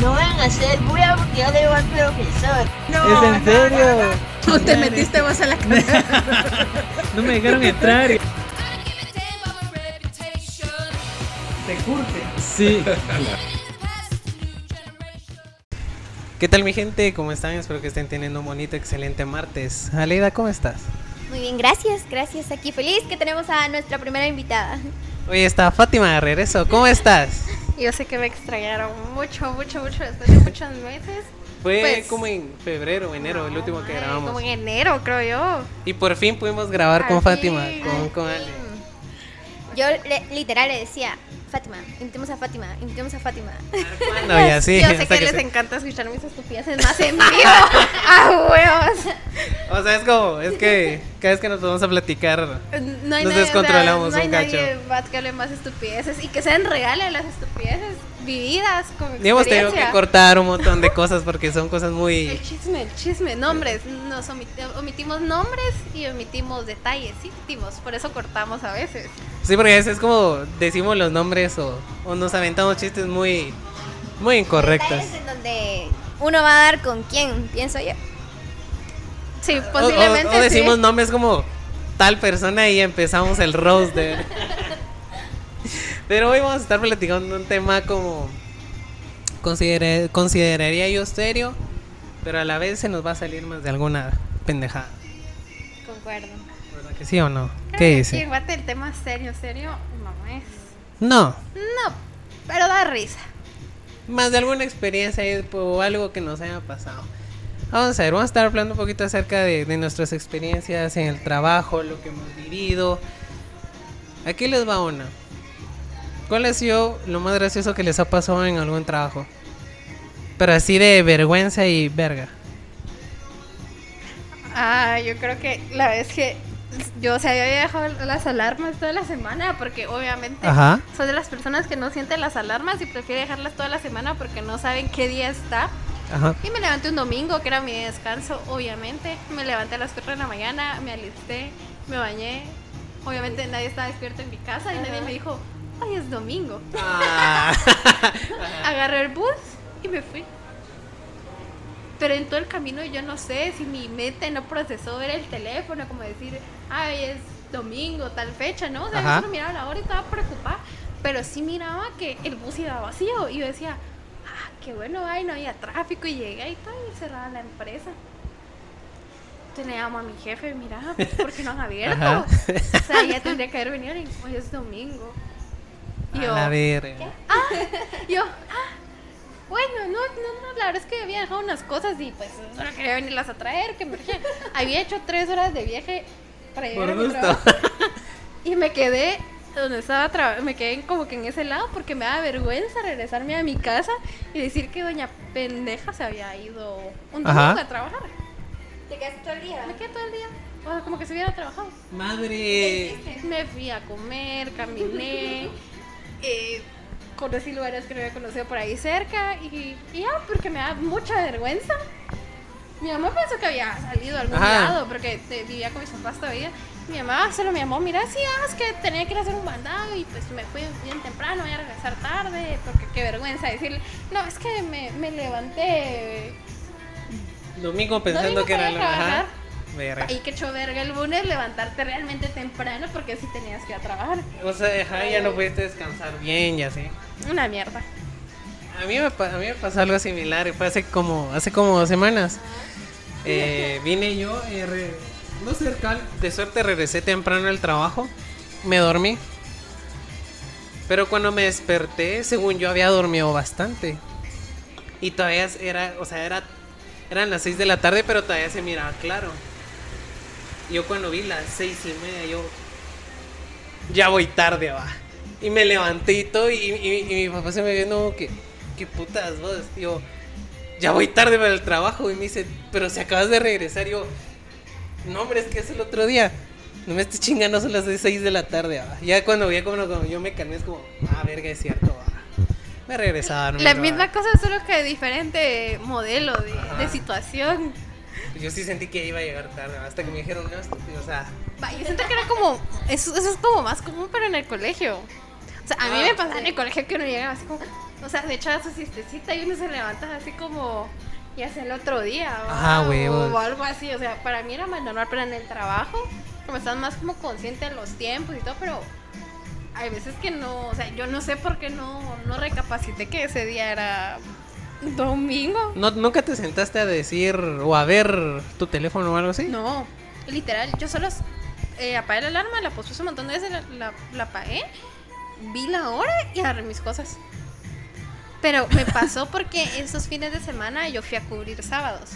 No van a ser bulla porque yo le digo al profesor. ¿Es en serio? No te metiste vos a la casa. No me dejaron entrar. Te curte. Sí. ¿Qué tal mi gente? ¿Cómo están? Espero que estén teniendo un bonito, excelente martes. Aleida, ¿cómo estás? Muy bien, gracias, gracias. Aquí feliz que tenemos a nuestra primera invitada. Hoy está Fátima de regreso. ¿Cómo estás? Yo sé que me extrañaron mucho, mucho, mucho después de muchos meses. Fue Pues- como en febrero enero el último que grabamos. Como en enero, creo yo. Y por fin pudimos grabar con Fátima, con, con Ale. Yo le- literal le decía, Fátima, invitemos a Fátima, invitemos a Fátima. No, y así. yo sé que, que les se- encanta escuchar mis estupideces más en vivo. ¡Ah, huevos! O sea, es como, es que cada vez que nos vamos a platicar, No hay Nos nadie, descontrolamos o sea, no hay un nadie cacho. más que hable más estupideces y que sean reales las estupideces vividas con y hemos tenido que cortar un montón de cosas porque son cosas muy... El chisme, el chisme, nombres. Nos omiti- omitimos nombres y omitimos detalles, sí, omitimos. Por eso cortamos a veces. Sí, porque a veces es como decimos los nombres o, o nos aventamos chistes muy, muy incorrectos. En donde uno va a dar con quién, pienso yo. Sí, O- o- posiblemente. O, decimos sí. nombres como tal persona y empezamos el roast de... Pero hoy vamos a estar platicando un tema como... considere- consideraría yo serio, pero a la vez se nos va a salir más de alguna pendejada. Concuerdo. ¿Verdad que sí o no? Creo ¿Qué dice? Sí, el tema serio, serio, no es. No, No, pero da risa. más de alguna experiencia o algo que nos haya pasado. Vamos a ver, vamos a estar hablando un poquito acerca de, de nuestras experiencias en el trabajo, lo que hemos vivido. Aquí les va una. ¿Cuál ha sido lo más gracioso que les ha pasado en algún trabajo? Pero así de vergüenza y verga. Ah, yo creo que la vez que yo, o sea, yo había dejado las alarmas toda la semana porque obviamente Ajá. soy de las personas que no sienten las alarmas y prefiere dejarlas toda la semana porque no saben qué día está. Ajá. Y me levanté un domingo, que era mi descanso, obviamente. Me levanté a las 4 de la mañana, me alisté, me bañé. Obviamente nadie estaba despierto en mi casa y nadie me dijo, ay, es domingo. Ah. Agarré el bus y me fui. Pero en todo el camino yo no sé si mi mente no procesó ver el teléfono, como decir, ay, es domingo, tal fecha, ¿no? O sea, Ajá. yo solo miraba la hora y estaba preocupada. Pero sí miraba que el bus iba vacío y yo decía, ah, qué bueno, ay, no había tráfico y llegué y todo y cerrada la empresa. Entonces le llamo a mi jefe, mira, pues, ¿por qué no han abierto? Ajá. O sea, ya tendría que haber venido y hoy es domingo. Y A yo, la verga. yo, ah, bueno, no, no, no, la verdad es que había dejado unas cosas y pues solo quería venirlas a traer, que me. Había hecho tres horas de viaje para llegar Por a mi gusto. trabajo. Y me quedé donde estaba trabajando, me quedé como que en ese lado porque me da vergüenza regresarme a mi casa y decir que doña pendeja se había ido un domingo a trabajar. ¿Te quedaste todo el día? Me quedé todo el día, o sea, como que se hubiera trabajado. Madre. Me fui a comer, caminé, eh, conocí lugares que no había conocido por ahí cerca y, y ya, porque me da mucha vergüenza. Mi mamá pensó que había salido a algún Ajá. lado porque te- vivía con mis papás todavía. Mi mamá solo me llamó, mira, sí, ah, es que tenía que ir a hacer un mandado y pues me fui bien temprano, voy a regresar tarde, porque qué vergüenza decirle, no, es que me, me levanté Domingo pensando Domingo que era para la. Ajá. trabajar. Verga. y que hecho verga el lunes levantarte realmente temprano porque sí tenías que ir a trabajar. O sea, ajá, ya no pudiste descansar bien y así. Una mierda. A mí me, pa- a mí me pasó algo similar, y fue hace como, hace como dos semanas. Eh, vine yo, eh, re- no sé, de suerte regresé temprano al trabajo, me dormí. Pero cuando me desperté, según yo había dormido bastante. Y todavía era, o sea, era, eran las 6 de la tarde, pero todavía se miraba claro. Yo cuando vi las seis y media, yo ya voy tarde, va. Y me levanté y todo, y, y- mi papá se me vio como que, ¿qué putas vos? Yo, ya voy tarde para el trabajo. Y me dice, pero si acabas de regresar, yo, no, hombre, es que es el otro día. No me estés chingando, son las 6 de la tarde, va. Ya cuando vi como, como yo me calmé, es como, ah, verga, es cierto, va. Me regresaba a dormir, La va. misma cosa, solo que diferente modelo de, de situación. Yo sí sentí que iba a llegar tarde, hasta que me dijeron, no, estúpido, o sea, Va, Yo siento que era como, eso, eso es como más común, pero en el colegio. O sea, a mí Ah, me pasaba en el colegio que uno llegaba así como, O sea, se echaba su siestecita y uno se levanta así como. Y hace el otro día. Huevos. O algo así. O sea, para mí era más normal, pero en el trabajo, como estás más como consciente de los tiempos y todo, pero. Hay veces que no, o sea, yo no sé por qué no, no recapacité que ese día era domingo. ¿No, ¿Nunca te sentaste a decir o a ver tu teléfono o algo así? No, literal, yo solo eh, apagué la alarma, la puse un montón de veces, la, la, la apagué, vi la hora y agarré mis cosas. Pero me pasó porque esos fines de semana yo fui a cubrir sábados.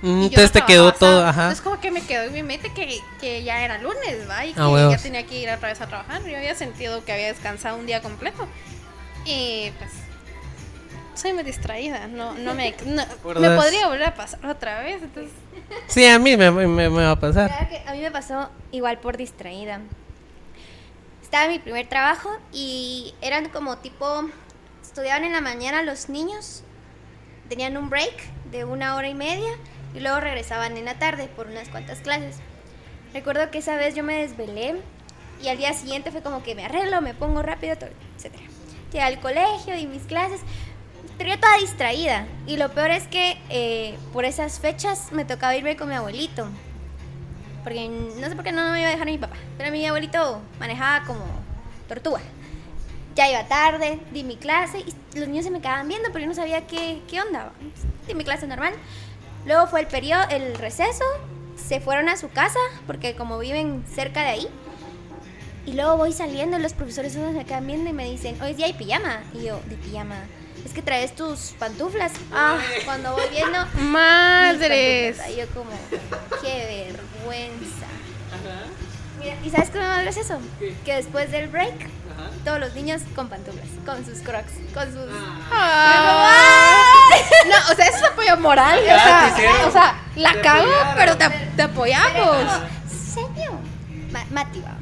Mm, Entonces no te quedó todo, sábado. ajá. Entonces como que me quedó en mi mente que, que ya era lunes, ¿va? Y que Ah, huevos. ya tenía que ir otra vez a trabajar. Yo había sentido que había descansado un día completo. Y pues soy muy distraída, no, no me, no- me podría volver a pasar otra vez. Entonces, Sí, a mí me, me- me va a pasar. Claro que a mí me pasó igual por distraída. Estaba en mi primer trabajo y eran como tipo, estudiaban en la mañana los niños, tenían un break de una hora y media y luego regresaban en la tarde por unas cuantas clases. Recuerdo que esa vez yo me desvelé y al día siguiente fue como que me arreglo, me pongo rápido, etc. Llegué al colegio y mis clases, yo toda distraída. Y lo peor es que eh, por esas fechas me tocaba irme con mi abuelito. Porque no sé por qué no me iba a dejar mi papá. Pero mi abuelito manejaba como tortuga. Ya iba tarde, di mi clase y los niños se me quedaban viendo, pero yo no sabía qué, qué onda. Di mi clase normal. Luego fue el periodo, el receso. Se fueron a su casa porque como viven cerca de ahí. Y luego voy saliendo y los profesores todos me quedan viendo y me dicen, hoy día hay pijama. Y yo, de pijama. Es que traes tus pantuflas. Ah, cuando voy viendo, madres. Y yo como, qué vergüenza. Mira, ¿y sabes qué me más gracioso? Que después del break, todos los niños con pantuflas, con sus crocs, con sus... Ah. No, o sea, eso es apoyo moral. Ya, o, sea, o sea, la Te cago, apoyaron. pero te, te apoyamos. Señor, Ma- Mati va.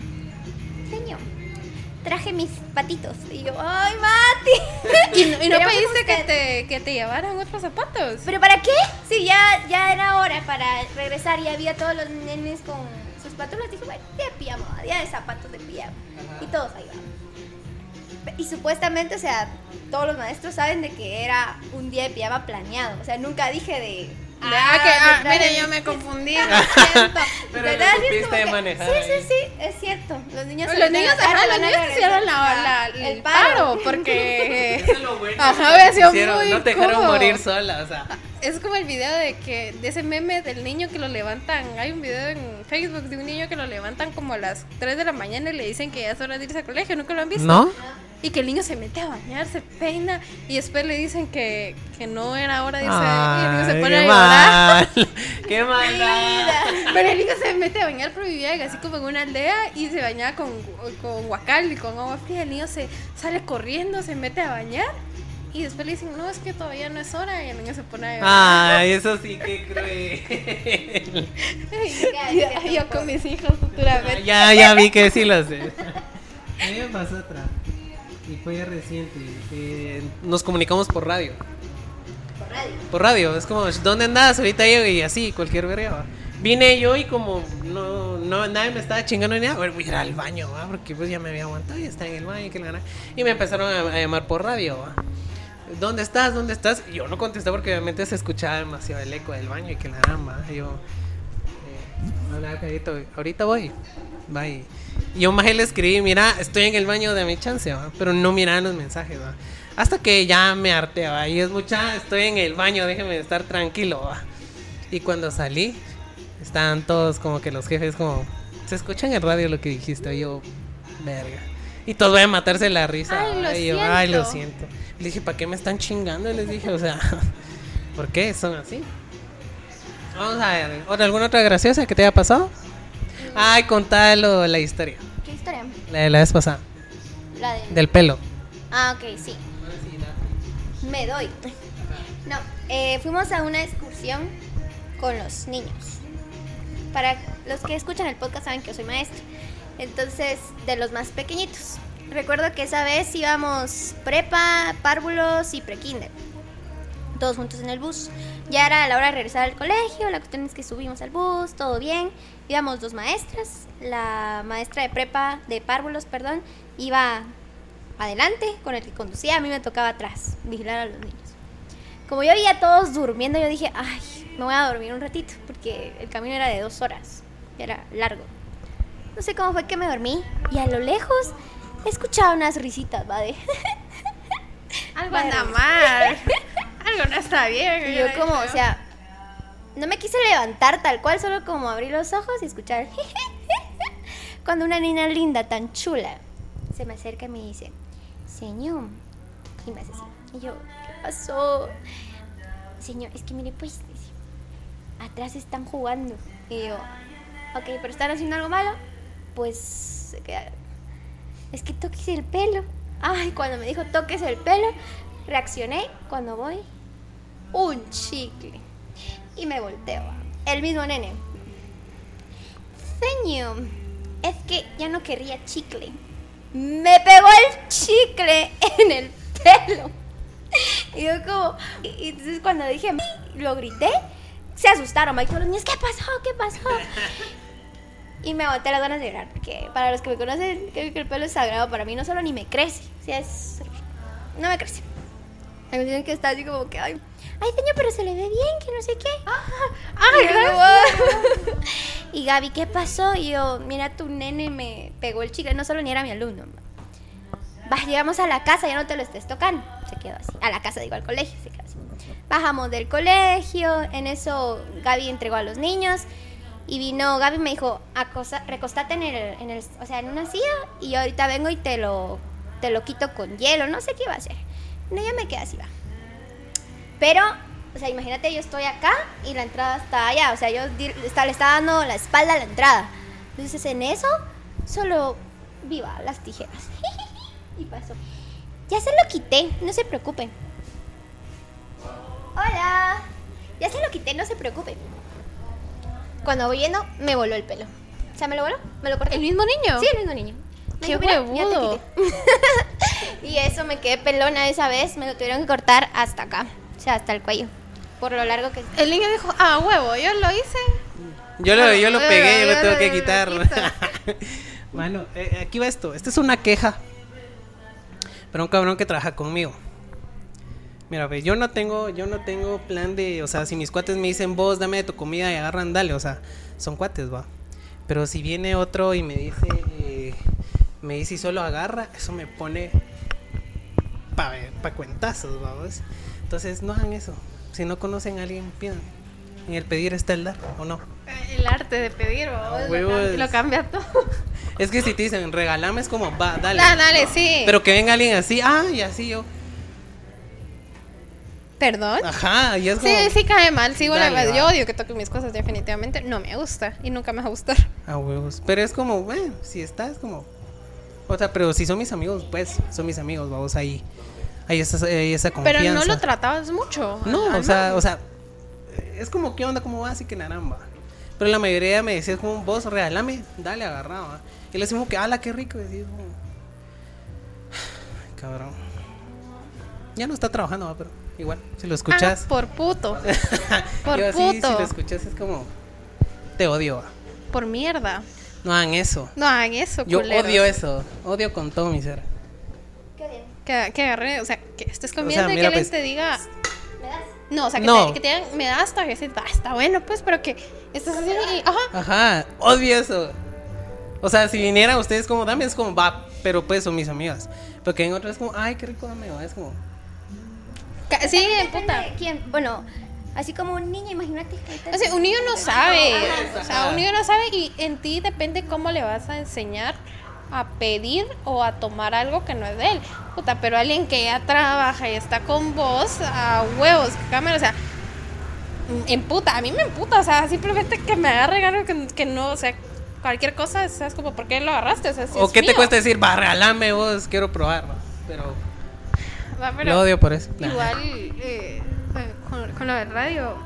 Señor, traje mis patitos. Y yo, ¡ay, Mati! Y no, y no pediste que te, que te llevaran otros zapatos. ¿Pero para qué? Si ya, ya era hora para regresar y había todos los nenes con sus pantuflas. Dije, bueno, de pijama, día de zapatos de pijama. Y todos ahí van. Y supuestamente, o sea, todos los maestros saben de que era un día de pijama planeado. O sea, nunca dije de... Ah, que, ah, mire, yo me confundí. Pero De lo supiste que- manejar Sí, ahí. sí, sí, es cierto. Los niños se Los niños, ajá, los niños hicieron la, la- el paro. porque Eso es lo bueno. Ajá, había sido Hicieron, muy No te dejaron morir sola, o sea. es como el video de que de ese meme del niño que lo levantan. Hay un video en Facebook de un niño que lo levantan como a las 3 de la mañana y le dicen que ya es hora de irse al colegio. ¿Nunca lo han visto? ¿No? Y que el niño se mete a bañar, se peina y después le dicen que, que no era hora de irse a bañar y el niño se Ay, pone a qué llorar. mal. Qué maldad. Pero el niño se mete a bañar, pero vivía así como en una aldea y se bañaba con, con guacal y con agua fría. El niño se sale corriendo, se mete a bañar y después le dicen, no, es que todavía no es hora y el niño se pone a llorar. Ay, eso sí, qué cruel. Yo con mis hijos futuramente. Ya, ya vi que sí lo sé. A mí me pasó otra. Y fue reciente. que nos comunicamos por radio. Por radio. Por radio. Es como, ¿dónde andas? Ahorita llego y así, cualquier verga. Vine yo y como no, no, nadie me estaba chingando ni nada, bueno, voy a ir al baño, ¿va? porque pues ya me había aguantado y estaba en el baño. Que la gana. Y me empezaron a, a llamar por radio. ¿va? ¿Dónde estás? ¿Dónde estás? Y yo no contesté porque obviamente se escuchaba demasiado el eco del baño y que la. Y yo, eh, hola, carito, ahorita voy. Bye. Y yo más le escribí, mira, estoy en el baño de mi chance, ¿va? pero no miraban los mensajes, ¿va? Hasta que ya me harté, ¿va? y es mucha, estoy en el baño, déjeme estar tranquilo, ¿va? Y cuando salí, estaban todos como que los jefes como, se escucha en el radio lo que dijiste, y yo, verga. Y todos van a matarse la risa. Ay, ¿va? lo y yo, ay, lo siento". siento. Le dije, ¿para qué me están chingando? Y les dije, o sea, ¿por qué son así? Vamos a ver, ¿otra- ¿alguna otra graciosa que te haya pasado? Ay, contalo la historia. ¿Qué historia? La de la vez pasada. La de... Del pelo. Ah, ok, sí. Me doy. No, eh, fuimos a una excursión con los niños. Para los que escuchan el podcast saben que yo soy maestra. Entonces, de los más pequeñitos. Recuerdo que esa vez íbamos prepa, párvulos y prekinder. Todos juntos en el bus. Ya era la hora de regresar al colegio. La cuestión es que subimos al bus, todo bien. Íbamos dos maestras. La maestra de prepa, de párvulos, perdón, iba adelante con el que conducía, a mí me tocaba atrás, vigilar a los niños. Como yo veía a todos durmiendo, yo dije, ay, me voy a dormir un ratito, porque el camino era de dos horas, era largo. No sé cómo fue que me dormí, y a lo lejos escuchaba unas risitas, ¿va? De... Algo anda mal. Algo no está bien. Y yo como, o sea, no me quise levantar tal cual, solo como abrir los ojos y escuchar. Cuando una niña linda, tan chula, se me acerca y me dice, señor, y me hace así. Y yo, ¿qué pasó? Señor, es que mire, pues, atrás están jugando. Y yo, ok, pero están haciendo algo malo. Pues, se queda- es que toques el pelo. Ay, cuando me dijo toques el pelo, reaccioné cuando voy un chicle. Y me volteo. El mismo nene. Señor, es que ya no querría chicle. Me pegó el chicle en el pelo. Y yo como... Y, entonces cuando dije, lo grité, se asustaron. Mike, todos los niños, ¿qué pasó? ¿Qué pasó? Y me boté las ganas de llorar, porque para los que me conocen, creo que el pelo es sagrado para mí, no solo ni me crece, sea, es... no me crece. Hay veces que está así como que, ay, señor, pero se le ve bien, que no sé qué. Ay, Y yo, gracias. "Wow". Y Gaby, ¿qué pasó? Y yo, mira, tu nene me pegó el chicle, no solo ni era mi alumno. Va, llegamos a la casa, ya no te lo estés tocando. Se quedó así. A la casa, digo, al colegio, se quedó así. Bajamos del colegio, en eso Gaby entregó a los niños. Y vino, Gaby me dijo, acosa, recostate en el, en el, o sea, en una silla y yo ahorita vengo y te lo, te lo quito con hielo, no sé qué iba a hacer. No, yo me quedé así, va. Pero, o sea, imagínate, yo estoy acá y la entrada está allá, o sea, yo está- le estaba dando la espalda a la entrada. Entonces, en eso, solo viva las tijeras. y pasó. Ya se lo quité, no se preocupen. Hola. Ya se lo quité, no se preocupen. Cuando voy yendo, me voló el pelo. O sea, me lo voló, me lo corté. ¿El mismo niño? Sí, el mismo niño. Me ¡Qué dijo, "Mira, ya te huevudo! quité". y eso me quedé pelona esa vez. Me lo tuvieron que cortar hasta acá. Sea, hasta el cuello. Por lo largo que El niño dijo, ah, huevo, yo lo hice. Yo lo, yo lo pegué, yo lo tengo que quitar. Mano, eh, aquí va esto. Esta es una queja. Pero un cabrón que trabaja conmigo. Mira, ve, yo no tengo, yo no tengo plan de, o sea, si mis cuates me dicen vos dame de tu comida y agarran, dale, o sea, son cuates, va. Pero si viene otro y me dice, eh, me dice y solo agarra, eso me pone pa, pa cuentazos, vamos. Entonces no hagan eso. Si no conocen a alguien, pidan. En el pedir está el dar, ¿o no? El arte de pedir, lo, huevos. cam- lo cambia todo. Es que si te dicen regalame es como, va, dale. Ah, dale, sí. Pero que venga alguien así, ah, y así yo. ¿Perdón? Ajá, y es como. Sí, sí cae mal. Sí, bueno, Dale, yo va. odio que toquen mis cosas definitivamente. No me gusta y nunca me va a gustar. A huevos. Pero es como, bueno, si está, es como. O sea, pero si son mis amigos, pues, son mis amigos, vamos ahí. Hay esa, hay esa confianza. Pero no lo tratabas mucho. No, o sea, o sea, es como, ¿qué onda? ¿Cómo vas? Y que naramba. Pero la mayoría me decía, como, vos regalame, dale, agarraba. Y le decimos que, ala, qué rico. Y como, cabrón. Ya no está trabajando, pero igual, si lo escuchas. Ah, por puto. por yo así, si puto. lo escuchas, es como, te odio. Por mierda. No hagan eso. No hagan eso, Yo odio eso. Odio con todo mi ser. Que, que agarre, o sea, que estés sea, comiendo y mira, que alguien pues, te diga. ¿Me das? No, o sea, que, No. te, que te digan, me das tarjeta. Ah, está bueno, pues, pero que estás así y. Ajá. Ajá, odio eso. O sea, si vinieran ustedes como, dame, es como, va, pero pues son mis amigas. Pero que en otras es como, ay, qué rico dame, va, es como, Ca- Sí, Depende puta. de quién. Bueno, así como un niño, imagínate. O sea, un niño no sabe. Ajá. O sea, un niño no sabe y en ti depende cómo le vas a enseñar a pedir o a tomar algo que no es de él. Puta, pero alguien que ya trabaja y está con vos, a huevos, que cámara, o sea, en puta, a mí me emputa, o sea, simplemente que me agarre algo que, que no, o sea, cualquier cosa, ¿sabes? Como, ¿por qué lo agarraste? O sea, si o es qué te cuesta decir, va, vos, quiero probar, va. Pero Va, pero- lo odio por eso. Igual eh, eh, con, con lo del radio,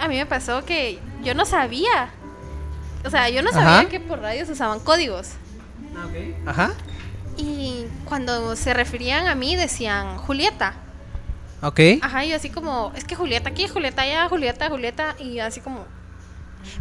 a mí me pasó que yo no sabía. O sea, yo no sabía Ajá. que por radio se usaban códigos. Ajá, Y cuando se referían a mí decían Julieta. ok. Ajá, y yo así como, es que Julieta aquí, Julieta allá, Julieta, Julieta. Y yo así como,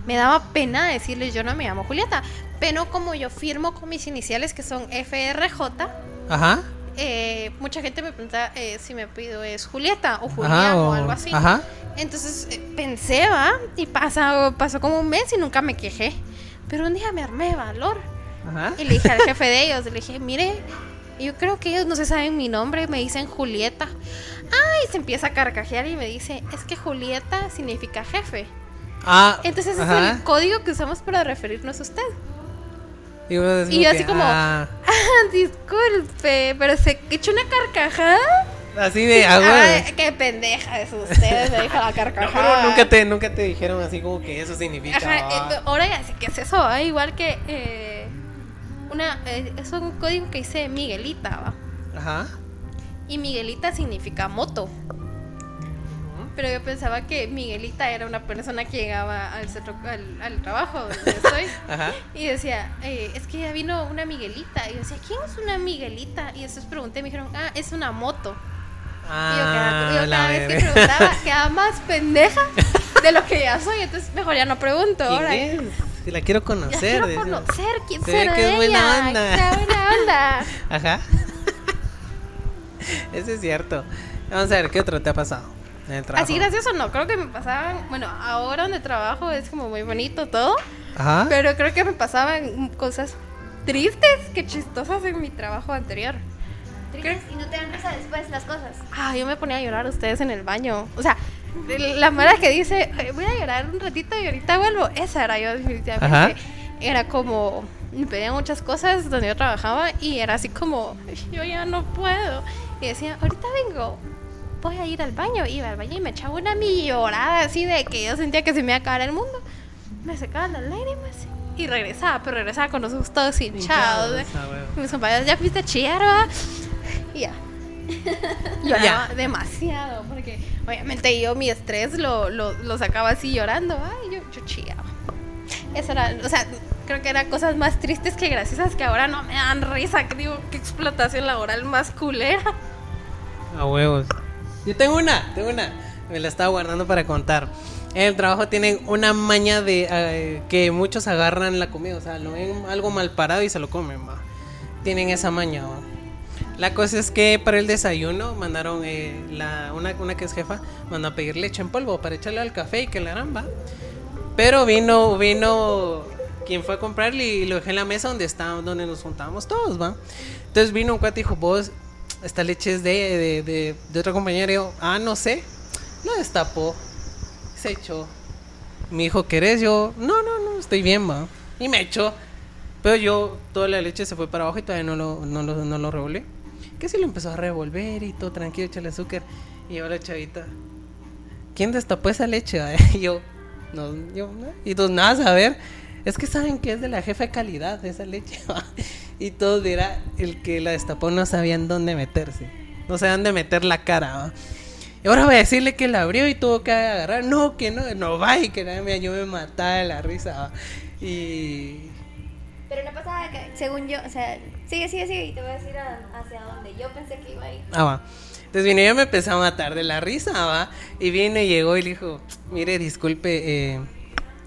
me daba pena decirles yo no me llamo Julieta. Pero como yo firmo con mis iniciales que son FRJ, Ajá, eh, mucha gente me pregunta eh, si me pido es Julieta o Julián Ajá, o, o- algo así. ajá. Entonces eh, pensé, va, y pasó, pasó como un mes y nunca me quejé. Pero un día me armé de valor Ajá. y le dije al jefe de ellos, le dije, mire, yo creo que ellos no se saben mi nombre, me dicen Julieta. Ay, se empieza a carcajear y me dice, es que Julieta significa jefe. Ah, Entonces ese es ajá. el código que usamos para referirnos a usted. Y, yo que, así como, ah, Ah, disculpe, pero se echó una carcajada. así de agua. Ay, qué pendeja es usted, me dijo la carcajada. nunca te, nunca te dijeron así como que eso significa. Ajá, ah. eh, ahora ya sé qué es eso, ¿va? igual que eh, una, eh, es un código que dice Miguelita, ¿va? Ajá. y Miguelita significa moto. Pero yo pensaba que Miguelita era una persona que llegaba al, centro, al, al trabajo donde estoy. Ajá. Y decía, eh, es que ya vino una Miguelita. Y yo decía, ¿quién es una Miguelita? Y después pregunté, me dijeron, ah, es una moto. y yo cada, Ah, yo la cada vez que preguntaba, quedaba más pendeja de lo que ya soy. Entonces, mejor ya no pregunto. ¿Quién Ahora, es? Si la quiero conocer. quiero decía. conocer quién Se será ella. buena onda. sea buena onda. Ajá. Eso es cierto. Vamos a ver, ¿qué otro te ha pasado en el trabajo? Así gracioso no, creo que me pasaban, bueno, ahora donde trabajo es como muy bonito todo, Ajá. pero creo que me pasaban cosas tristes que chistosas en mi trabajo anterior. Tristes, Y no te dan risa después las cosas. Ah, yo me ponía a llorar ustedes en el baño. O sea, la mara que dice, "Eh, voy a llorar un ratito y ahorita vuelvo, esa era yo definitivamente. Ajá. Era como, me pedían muchas cosas donde yo trabajaba y era así como, yo ya no puedo. Y decía, ahorita vengo, voy a ir al baño. Iba al baño y me echaba una millorada así de que yo sentía que se me iba a acabar el mundo. Me secaban las lágrimas y regresaba, pero regresaba con los ojos todos hinchados. Ah. Mis compañeros, ya fuiste a chillar, ¿va?" Y ya. Lloraba Ya. demasiado, porque obviamente yo mi estrés lo, lo, lo sacaba así llorando, ay, yo, yo chillaba. Eso era, o sea, creo que eran cosas más tristes que graciosas que ahora no me dan risa, que digo, qué explotación laboral más culera. A huevos. Yo tengo una, tengo una. Me la estaba guardando para contar. En el trabajo tienen una maña de eh, que muchos agarran la comida, o sea, lo ven algo mal parado y se lo comen, va. Tienen esa maña. La cosa es que para el desayuno mandaron, eh, una, una que es jefa, mandó a pedir leche en polvo para echarle al café y que la va. Pero vino, vino quien fue a comprarle y lo dejé en la mesa donde está, donde nos juntábamos todos, va. Entonces vino un cuate y dijo, vos, esta leche es de, de, de, otra compañera. Y yo, ah, no sé. Lo destapó. Se echó. Me dijo, ¿querés? Yo, no, no, no, estoy bien, va. Y me echó. Pero yo, toda la leche se fue para abajo y todavía no lo, no lo, no lo. Que si lo empezó a revolver y todo tranquilo, echarle azúcar. Y yo la chavita, ¿quién destapó esa leche? va?" Y yo, no, yo. Y todos, nada, a ver. Es que saben que es de la jefa de calidad esa leche. va". y todos, mira, el que la destapó no sabían dónde meterse. No sabían dónde meter la cara. va. Y ahora voy a decirle que la abrió y tuvo que agarrar. No, que no, no va y que nada, yo me mataba de la risa. va. Y. Pero no pasaba que, según yo, o sea, sigue, sigue, sigue y te voy a decir a- hacia dónde yo pensé que iba a ir. Ah, va. Entonces vine y yo me empecé a matar de la risa, va. Y vino y llegó y le dijo, mire, disculpe, eh,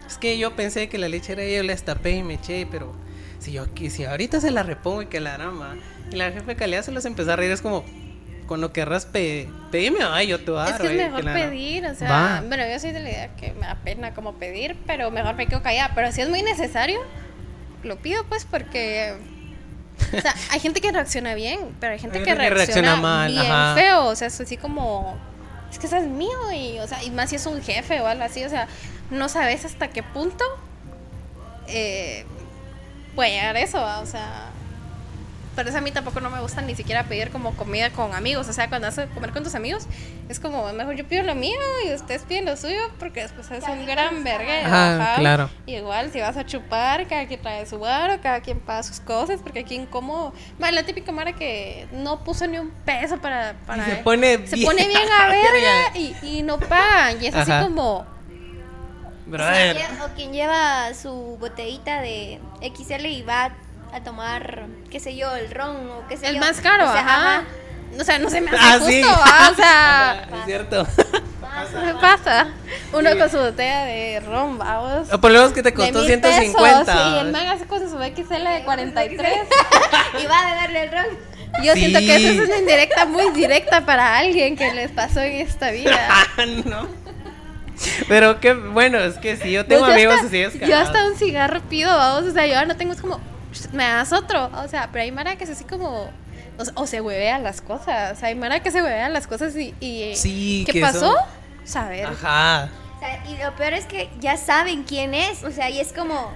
es que yo pensé que la leche era yo, la destapé y me eché, pero si yo aquí, si ahorita se la repongo y que la va. Y la jefe de calidad se los empezó a reír, es como, cuando querrás pe pedime, va, yo te voy a Es dar, que es va, y mejor la harán. pedir, o sea, Va. bueno, yo soy de la idea que me da pena como pedir, pero mejor me quedo callada. Pero si es muy necesario, lo pido pues porque... O sea, hay gente que reacciona bien, pero hay gente que reacciona, reacciona mal, bien ajá. feo, o sea, es así como... Es que eso es mío y, o sea, y más si es un jefe o algo así, o sea, no sabes hasta qué punto eh, puede llegar eso, ¿va? o sea... Por eso a mí tampoco no me gusta ni siquiera pedir como comida con amigos. O sea, cuando vas a comer con tus amigos, es como, mejor yo pido lo mío y ustedes piden lo suyo, porque después es un gran verga. Ajá, claro. Igual, si vas a chupar, cada quien trae su bar, cada quien paga sus cosas, porque aquí en como... Bueno, la típica mara que no puso ni un peso para... para se pone se bien pone bien a verga y, y no pagan. Y es Ajá. así como... Brother. O quien lleva su botellita de XL y va a tomar, qué sé yo, el ron o qué sé El yo. más caro, O sea, ajá. O sea, no se me hace Ah, justo, sí. ¿va? O sea... es cierto. Me pasa. Uno con su botella de ron, vamos. Por lo menos que te costó mil 150. pesos, y el man hace con su XL de 43. y va a beberle el ron. Yo siento que eso es una indirecta muy directa para alguien que les pasó en esta vida. Ah, no. Pero que bueno, es que sí, yo tengo Pues yo amigos hasta- así Yo descarados. hasta un cigarro pido, vamos, o sea, yo no tengo, es como, me das otro, o sea, pero hay Mara que es así como, o, se- o se huevea las cosas, hay Mara que se huevea las cosas y, y Sí, ¿qué que pasó? son- Saber. Ajá. O sea, y lo peor es que ya saben quién es. O sea, y es como.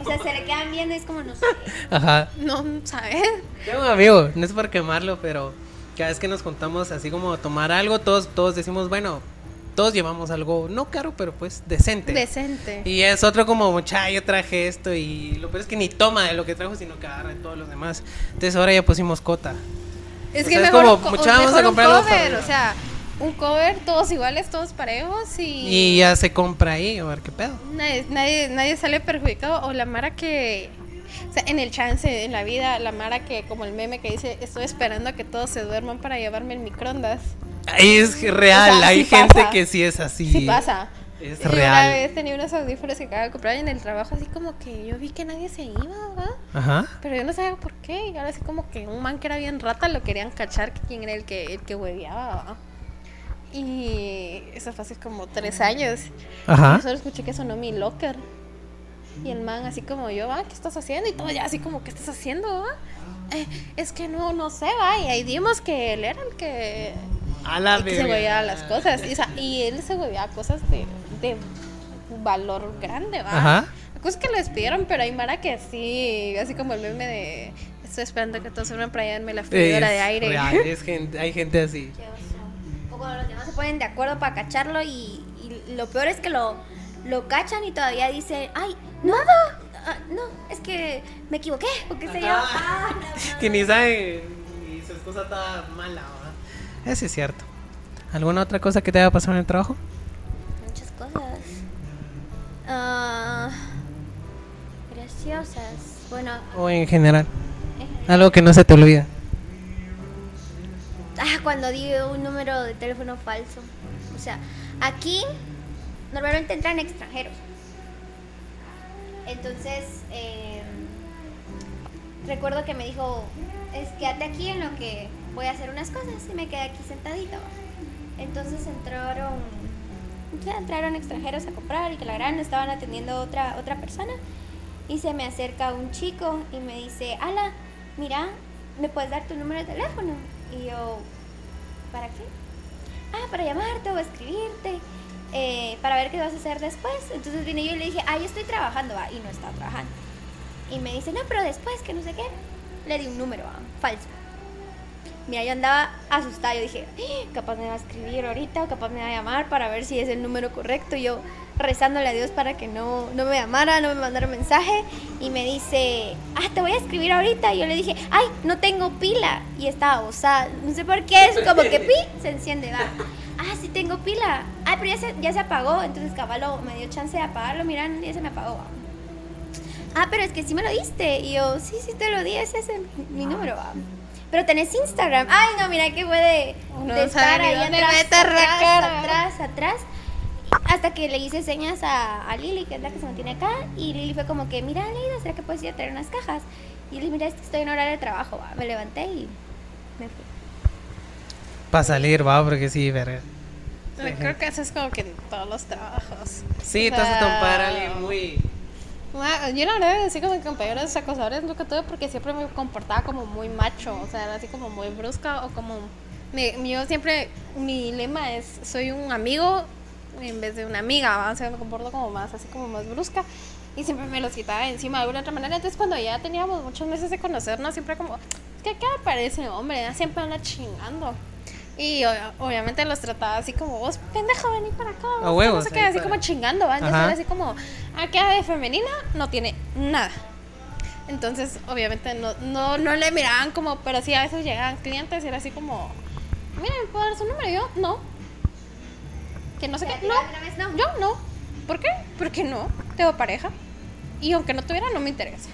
O sea, se le quedan viendo y es como, no sé. Ajá. No, saber. Tengo un amigo, no es por quemarlo, pero cada vez que nos juntamos así como a tomar algo, todos, todos decimos, bueno, todos llevamos algo, no caro, pero pues decente. Decente. Y es otro como, mucha, yo traje esto y lo peor es que ni toma de lo que trajo, sino que agarra de todos los demás. Entonces ahora ya pusimos cota. Es O que sea, es mejor, como, un co- mucha, vamos mejor a comprar un cover, o sea, un cover, todos iguales, todos parejos y... Y ya se compra ahí, a ver qué pedo. Nadie, nadie, nadie sale perjudicado. O la Mara que. O sea, en el chance, en la vida, la Mara que, como el meme que dice, estoy esperando a que todos se duerman para llevarme el microondas. Es real, O sea, hay sí gente pasa. que sí es así. Sí pasa. Es Y Una real. vez tenía unos audífonos que acaba de comprar en el trabajo, así como que yo vi que nadie se iba, ¿verdad? Ajá. Pero yo no sabía por qué. Y ahora así como que un man que era bien rata lo querían cachar que quién era el que, el que hueveaba, ¿verdad? Y eso fue hace como tres años. Ajá. Yo solo escuché que sonó mi locker. Y el man así como yo, ah, ¿qué estás haciendo? Y todo ya así como, ¿qué estás haciendo? ah? "Eh, es que no, no sé, va. Y ahí dimos que él era el que, A la que se hueveaba las cosas. Y, o sea, y él se hueveaba cosas de, de valor grande, va. Ajá. La cosa es que lo despidieron, pero hay Mara que sí, así como el meme de estoy esperando que todos se unan para darme la freidora de aire. real, es gente, hay gente así. Qué oso. O cuando los demás se ponen de acuerdo para cacharlo y, y lo peor es que lo, lo cachan y todavía dicen, ay, nada, ah, no, es que me equivoqué, o qué sé yo. Ah, no, no, Que ni sabe y su esposa está mala. Eso es cierto. ¿Alguna otra cosa que te haya pasado en el trabajo? Muchas cosas. Ah, graciosas. Bueno, ¿O en general? Algo que no se te olvida. ah, cuando di un número de teléfono falso. O sea, aquí normalmente entran extranjeros. Entonces, eh, recuerdo que me dijo, es quédate aquí en lo que voy a hacer unas cosas y me quedé aquí sentadita. va. Entonces entraron, entraron extranjeros a comprar y que la gran estaban atendiendo otra, otra persona y se me acerca un chico y me dice, Ala, mira, ¿me puedes dar tu número de teléfono? Y yo, ¿para qué? Ah, para llamarte o escribirte, eh, para ver qué vas a hacer después. Entonces vine yo y le dije, ah, yo estoy trabajando, va, y no estaba trabajando. Y me dice, no, pero después, que no sé qué. Le di un número, va, falso. Mira, yo andaba asustada, yo dije, "Ah, capaz me va a escribir ahorita o capaz me va a llamar para ver si es el número correcto. Yo rezándole a Dios para que no, no me llamara, no me mandara un mensaje. Y me dice, ah, te voy a escribir ahorita. Y yo le dije, ay, no tengo pila. Y estaba osada, no sé por qué, es como que pi, se enciende, va. Ah, sí tengo pila. Ah, pero ya se, ya se apagó. Entonces Caballo me dio chance de apagarlo, miran, ya se me apagó. va. Ah, pero es que sí me lo diste. Y yo, sí, sí te lo di, ese es el- mi número. va. Pero tenés Instagram. Ay, no, mira que fue de, Uno de no sabe estar ahí atrás, atrás, atrás, atrás. Hasta que le hice señas a, a Lili, que es la que se mantiene acá. Y Lili fue como que, mira, Leida, ¿será que puedes ir a traer unas cajas? Y le dije, mira, es que estoy en horario de trabajo. va". Me levanté y me fui. Para salir, va, porque sí, verga. Creo que eso es como que en todos los trabajos. Sí, O te vas a sea, topar a alguien muy. Ah, Yo la verdad así como compañeros acosadores nunca tuve porque siempre me comportaba como muy macho, o sea, así como muy brusca o como... mi- yo siempre, mi lema es, soy un amigo en vez de una amiga, o sea, me comporto como más, así como más brusca y siempre me los quitaba encima de alguna otra manera. Entonces cuando ya teníamos muchos meses de conocernos, siempre como, ¿qué me parece, hombre? Siempre anda chingando. Y o- obviamente los trataba así como, vos, pendejo, vení para acá. A vos", huevos, No ahí así para- como chingando, ¿va? Entonces era así como, acá de femenina no tiene nada. Entonces, obviamente, no, no, no le miraban como, pero sí a veces llegaban clientes y era así como, mira, ¿me puedo dar su número? Y yo, no. Que no sé qué, no. ¿Alguna vez no? Yo no. ¿Por qué? Porque no. Tengo pareja. Y aunque no tuviera, no me interesa.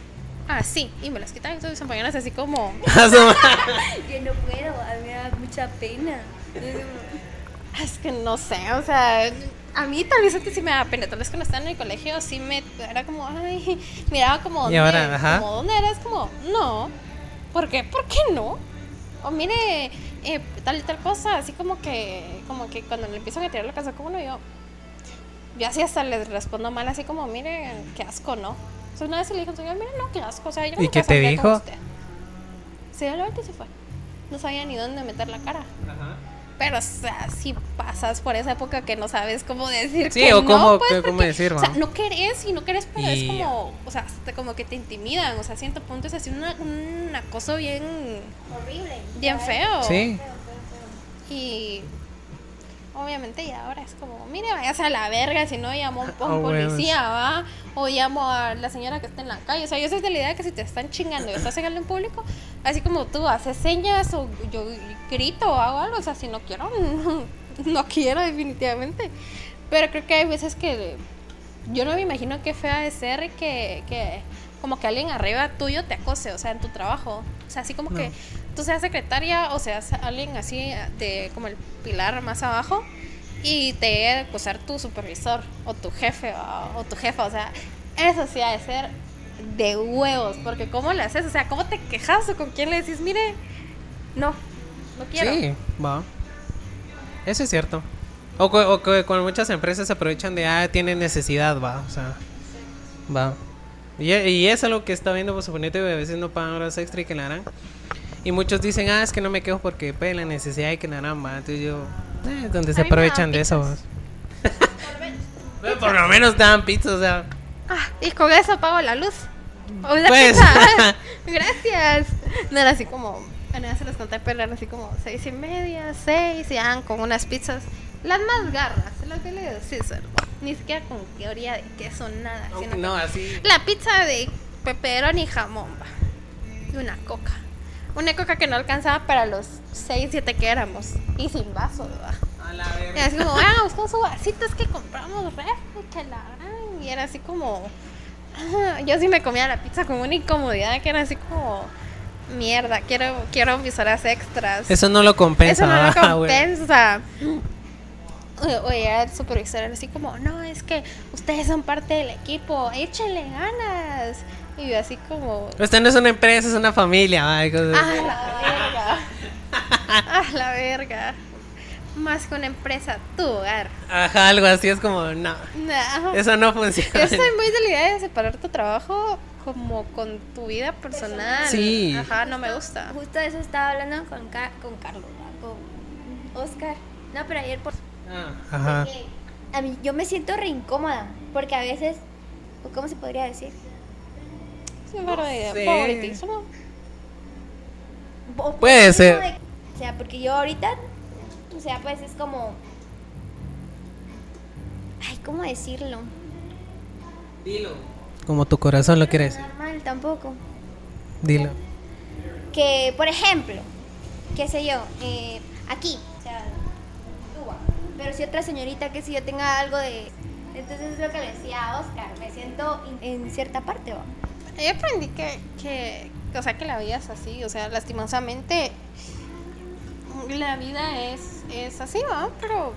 Ah, sí. Y me las quitan. Entonces, mis compañeras así como. Yo no puedo, a mí me da mucha pena. Es que no sé, o sea, a mí tal vez antes sí me daba pena, tal vez cuando estaba en el colegio sí me era como, ay, miraba como, Y ¿dónde, ahora, ajá. como, ¿dónde eres? Como, no. ¿por qué? ¿Por qué no? O mire, eh, tal y tal cosa, así como que, como que cuando le empiezan a tirar la casa como uno, yo, yo así hasta les respondo mal, así como, mire, qué asco, ¿no? O sea, una vez le dije, señor, mire, no, qué asco, o sea, yo no ¿Y me qué te dijo? usted". Se dio la vuelta y se fue. No sabía ni dónde meter la cara. Pero, o sea, si pasas por esa época que no sabes cómo decir Sí, que o no, cómo- pues, que- cómo porque, decir, O sea, no querés y no querés, pero es Y- como, o sea, hasta como que te intimidan. O sea, a cierto punto es así una, un acoso bien, Horrible. bien feo. Sí. Y obviamente ya ahora es como, mire, vayas a la verga, si no llamo a un, Ah, policía, va, o llamo a la señora que está en la calle. O sea, yo soy de la idea de que si te están chingando y estás en el público, así como tú haces señas o yo grito o hago algo, o sea, si no quiero, no, no quiero definitivamente. Pero creo que hay veces que yo no me imagino qué fea de ser que, que como que alguien arriba tuyo te acose, o sea, en tu trabajo. O sea, así como No. que tú seas secretaria o seas alguien así de como el pilar más abajo y te llegue a acosar tu supervisor o tu jefe o, o tu jefa, o sea, eso sí ha de ser de huevos, porque ¿cómo le haces? O sea, ¿cómo te quejas o con quién le decís, mire, no, no quiero? Sí, va. Eso es cierto. O, cu- o que con muchas empresas se aprovechan de, ah, tienen necesidad, va. O sea, va. Y, y es algo que está viendo, pues suponete, a veces no pagan horas extra y que la harán. Y muchos dicen, ah, es que no me quejo porque pues, la necesidad y que va. Entonces yo, eh, donde se aprovechan de eso. Pero por lo menos dan pizza, o sea. Ah, y con eso pago la luz. O la Pues. pizza. Gracias. No era así como. Bueno, ya se los conté, pero eran así como seis y media, seis, y eran con unas pizzas. Las más garras, las de Little Caesar. Ni siquiera con teoría de queso, nada. sino que No, así. La pizza de pepperoni y jamón, va. Y una coca. Una coca que no alcanzaba para los seis, siete que éramos. Y sin vasos, va. A la Y verga. así como, ah, buscamos su vasito, es que compramos refri, que la gran. Y era así como. ah, Yo sí me comía la pizza con una incomodidad que era así como. Mierda, quiero, quiero mis horas extras. Eso no lo compensa, Eso no lo compensa. Oye, el supervisor era así como, no, es que ustedes son parte del equipo, échenle ganas. Y yo así como, Esta no es una empresa, es una familia, y cosas ah, la verga. Ah, la verga. Más que una empresa, tu hogar. Ajá, algo así es como, no. Nah. Eso no funciona. Yo estoy muy de la idea de separar tu trabajo como con tu vida personal. Sí. Ajá, no me gusta. Justo de eso estaba hablando con, Ca- con Carlos, con Oscar. No, pero ayer por... Ah, Ajá. a mí yo me siento re incómoda porque a veces, ¿o ¿cómo se podría decir? Puede ser. de- o sea, porque yo ahorita, o sea, pues es como... Ay, ¿cómo decirlo? Dilo. Como tu corazón lo quiere decir. Normal tampoco. Dilo. que, por ejemplo, qué sé yo, eh, aquí, o sea, Cuba, pero si otra señorita que si yo tenga algo de... Entonces es lo que le decía a Oscar, me siento en cierta parte, ¿va? Yo aprendí que, que, o sea, que la vida es así, o sea, lastimosamente la vida es, es así, ¿va? Pero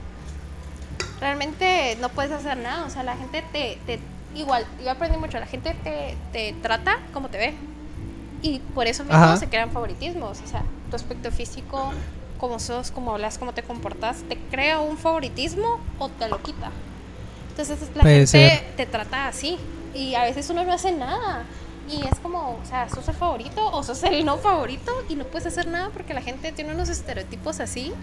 realmente no puedes hacer nada, o sea, la gente te, te igual, yo aprendí mucho, la gente te, te trata como te ve. Y por eso mismo Ajá. se crean favoritismos, o sea, tu aspecto físico, cómo sos, cómo hablas, cómo te comportas, te crea un favoritismo o te lo quita. Entonces la Puede gente ser. te trata así y a veces uno no hace nada. Y es como, o sea, sos el favorito o sos el no favorito y no puedes hacer nada porque la gente tiene unos estereotipos así.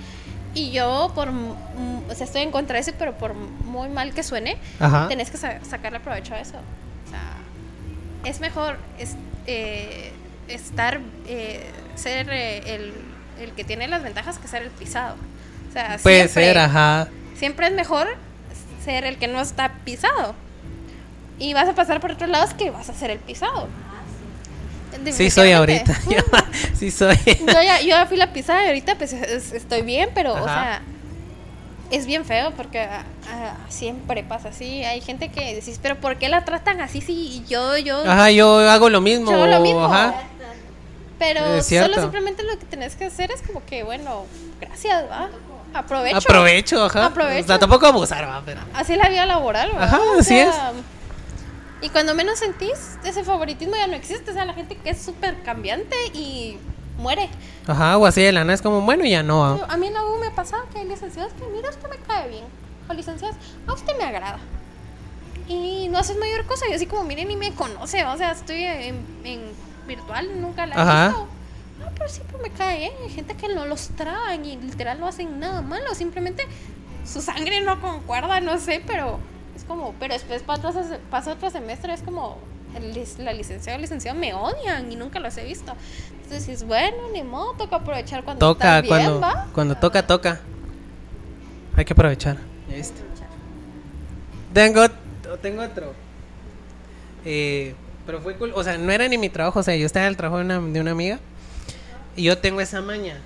Y yo, por, o sea, estoy en contra de eso, pero por muy mal que suene, Ajá. tenés que sa- sacarle provecho a eso. O sea, es mejor es- eh, estar, eh, ser eh, el, el que tiene las ventajas que ser el pisado. O sea, Puede siempre- ser, ajá. siempre es mejor ser el que no está pisado. Y vas a pasar por otros lados que vas a ser el pisado. Sí soy ahorita. sí soy. Yo ya, yo ya fui la pisada y ahorita pues es- estoy bien, pero o sea, es bien feo porque ah, ah, siempre pasa así. Hay gente que decís, pero ¿por qué la tratan así si yo, yo, Ajá, yo hago lo mismo. Yo hago lo mismo. Ajá. pero es solo simplemente lo que tenés que hacer es como que, bueno, gracias, va, aprovecho. Aprovecho, ajá. Aprovecho. O sea, tampoco abusar, va, pero. Así es la vida laboral, ¿verdad? Ajá, O así sea, Y cuando menos sentís, ese favoritismo ya no existe. O sea, la gente que es súper cambiante y muere. Ajá, o así de lana es como, bueno, ya no. Yo- A mí en la U me pasaba que hay licenciados que, mira, usted me cae bien. O licenciadas, a usted me agrada. Y no haces mayor cosa. Yo así como, mire, ni me conoce. O sea, estoy en, en virtual, nunca la he Ajá. visto. No, pero siempre me cae bien. Hay gente que no los traen y literal no hacen nada malo. Simplemente su sangre no concuerda, no sé, pero es como, pero después pasa otro, semestre, es como la licenciada o licenciado me odian y nunca los he visto. Entonces es bueno, ni modo, toca aprovechar cuando Toca, bien, cuando, ¿va? cuando toca, toca. Hay que aprovechar. Ya viste. Tengo, ot- tengo otro. Eh, pero fue cool. O sea, no era ni mi trabajo. O sea, yo estaba en el trabajo de una, de una amiga. Y yo tengo esa maña.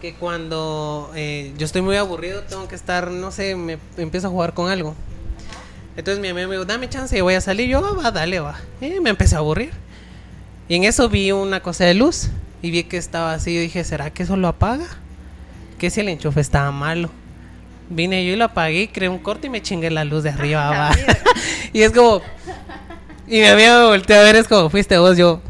Que cuando eh, yo estoy muy aburrido, tengo que estar, no sé, me empiezo a jugar con algo. Entonces mi amiga me dijo, dame chance, voy a salir. Yo, "Ah, va, dale, va. Y me empecé a aburrir. Y en eso vi una cosa de luz. Y vi que estaba así. Yo dije, ¿será que eso lo apaga? Que si el enchufe estaba malo. Vine yo y lo apagué, y creé un corte y me chingué la luz de arriba. va. y es como. Y mi amiga me volteó a ver, es como, fuiste vos, yo.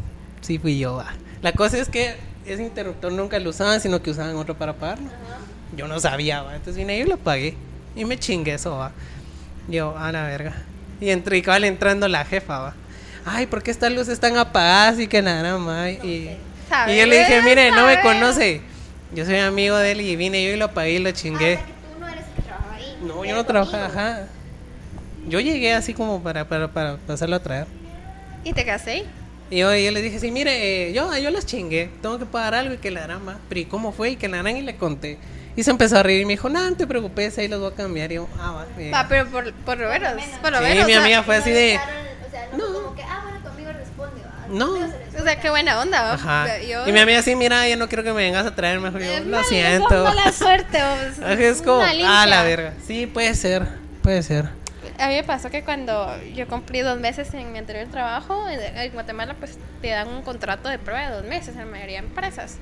Sí, fui yo. va. La cosa es que ese interruptor nunca lo usaban, sino que usaban otro para apagarlo. Yo no sabía, va. Entonces vine yo y lo apagué. Y me chingué eso, va. Yo, a la verga. Y entré, y cabal entrando la jefa, va. Ay, ¿por qué estas luces están apagadas y que nada más? Y, y Sabe, yo le dije, mire, no me conoce. Yo soy amigo de él y vine yo y lo apagué y lo chingué. Ah, tú no eres el que trabajaba ahí. No, yo no trabajaba, ajá. Yo llegué así como para, para, para pasarlo a traer. ¿Y te casé? Y yo, yo le dije, sí, mire, eh, yo, yo las chingué, tengo que pagar algo y que la harán más. Pero ¿y cómo fue? Y que la harán y le conté. Y se empezó a reír y me dijo, no, no te preocupes, ahí los voy a cambiar. Y yo, ah, va. bien". Va, pero por, por lo menos, por lo Sí, menos. mi o sea, amiga fue así de... dejaron, O sea, no, No. como que, ah, bueno, tu amigo responde. ¿va? No. O sea, qué buena onda. ¿va? Ajá. Yo- Y mi amiga, sí, mira, ya no quiero que me vengas a traer mejor. Yo, Eh, lo siento. sos mala suerte. vos. Es como, ah, la verga. Sí, puede ser, puede ser. A mí me pasó que cuando yo cumplí dos meses en mi anterior trabajo, en Guatemala pues te dan un contrato de prueba de dos meses en la mayoría de empresas.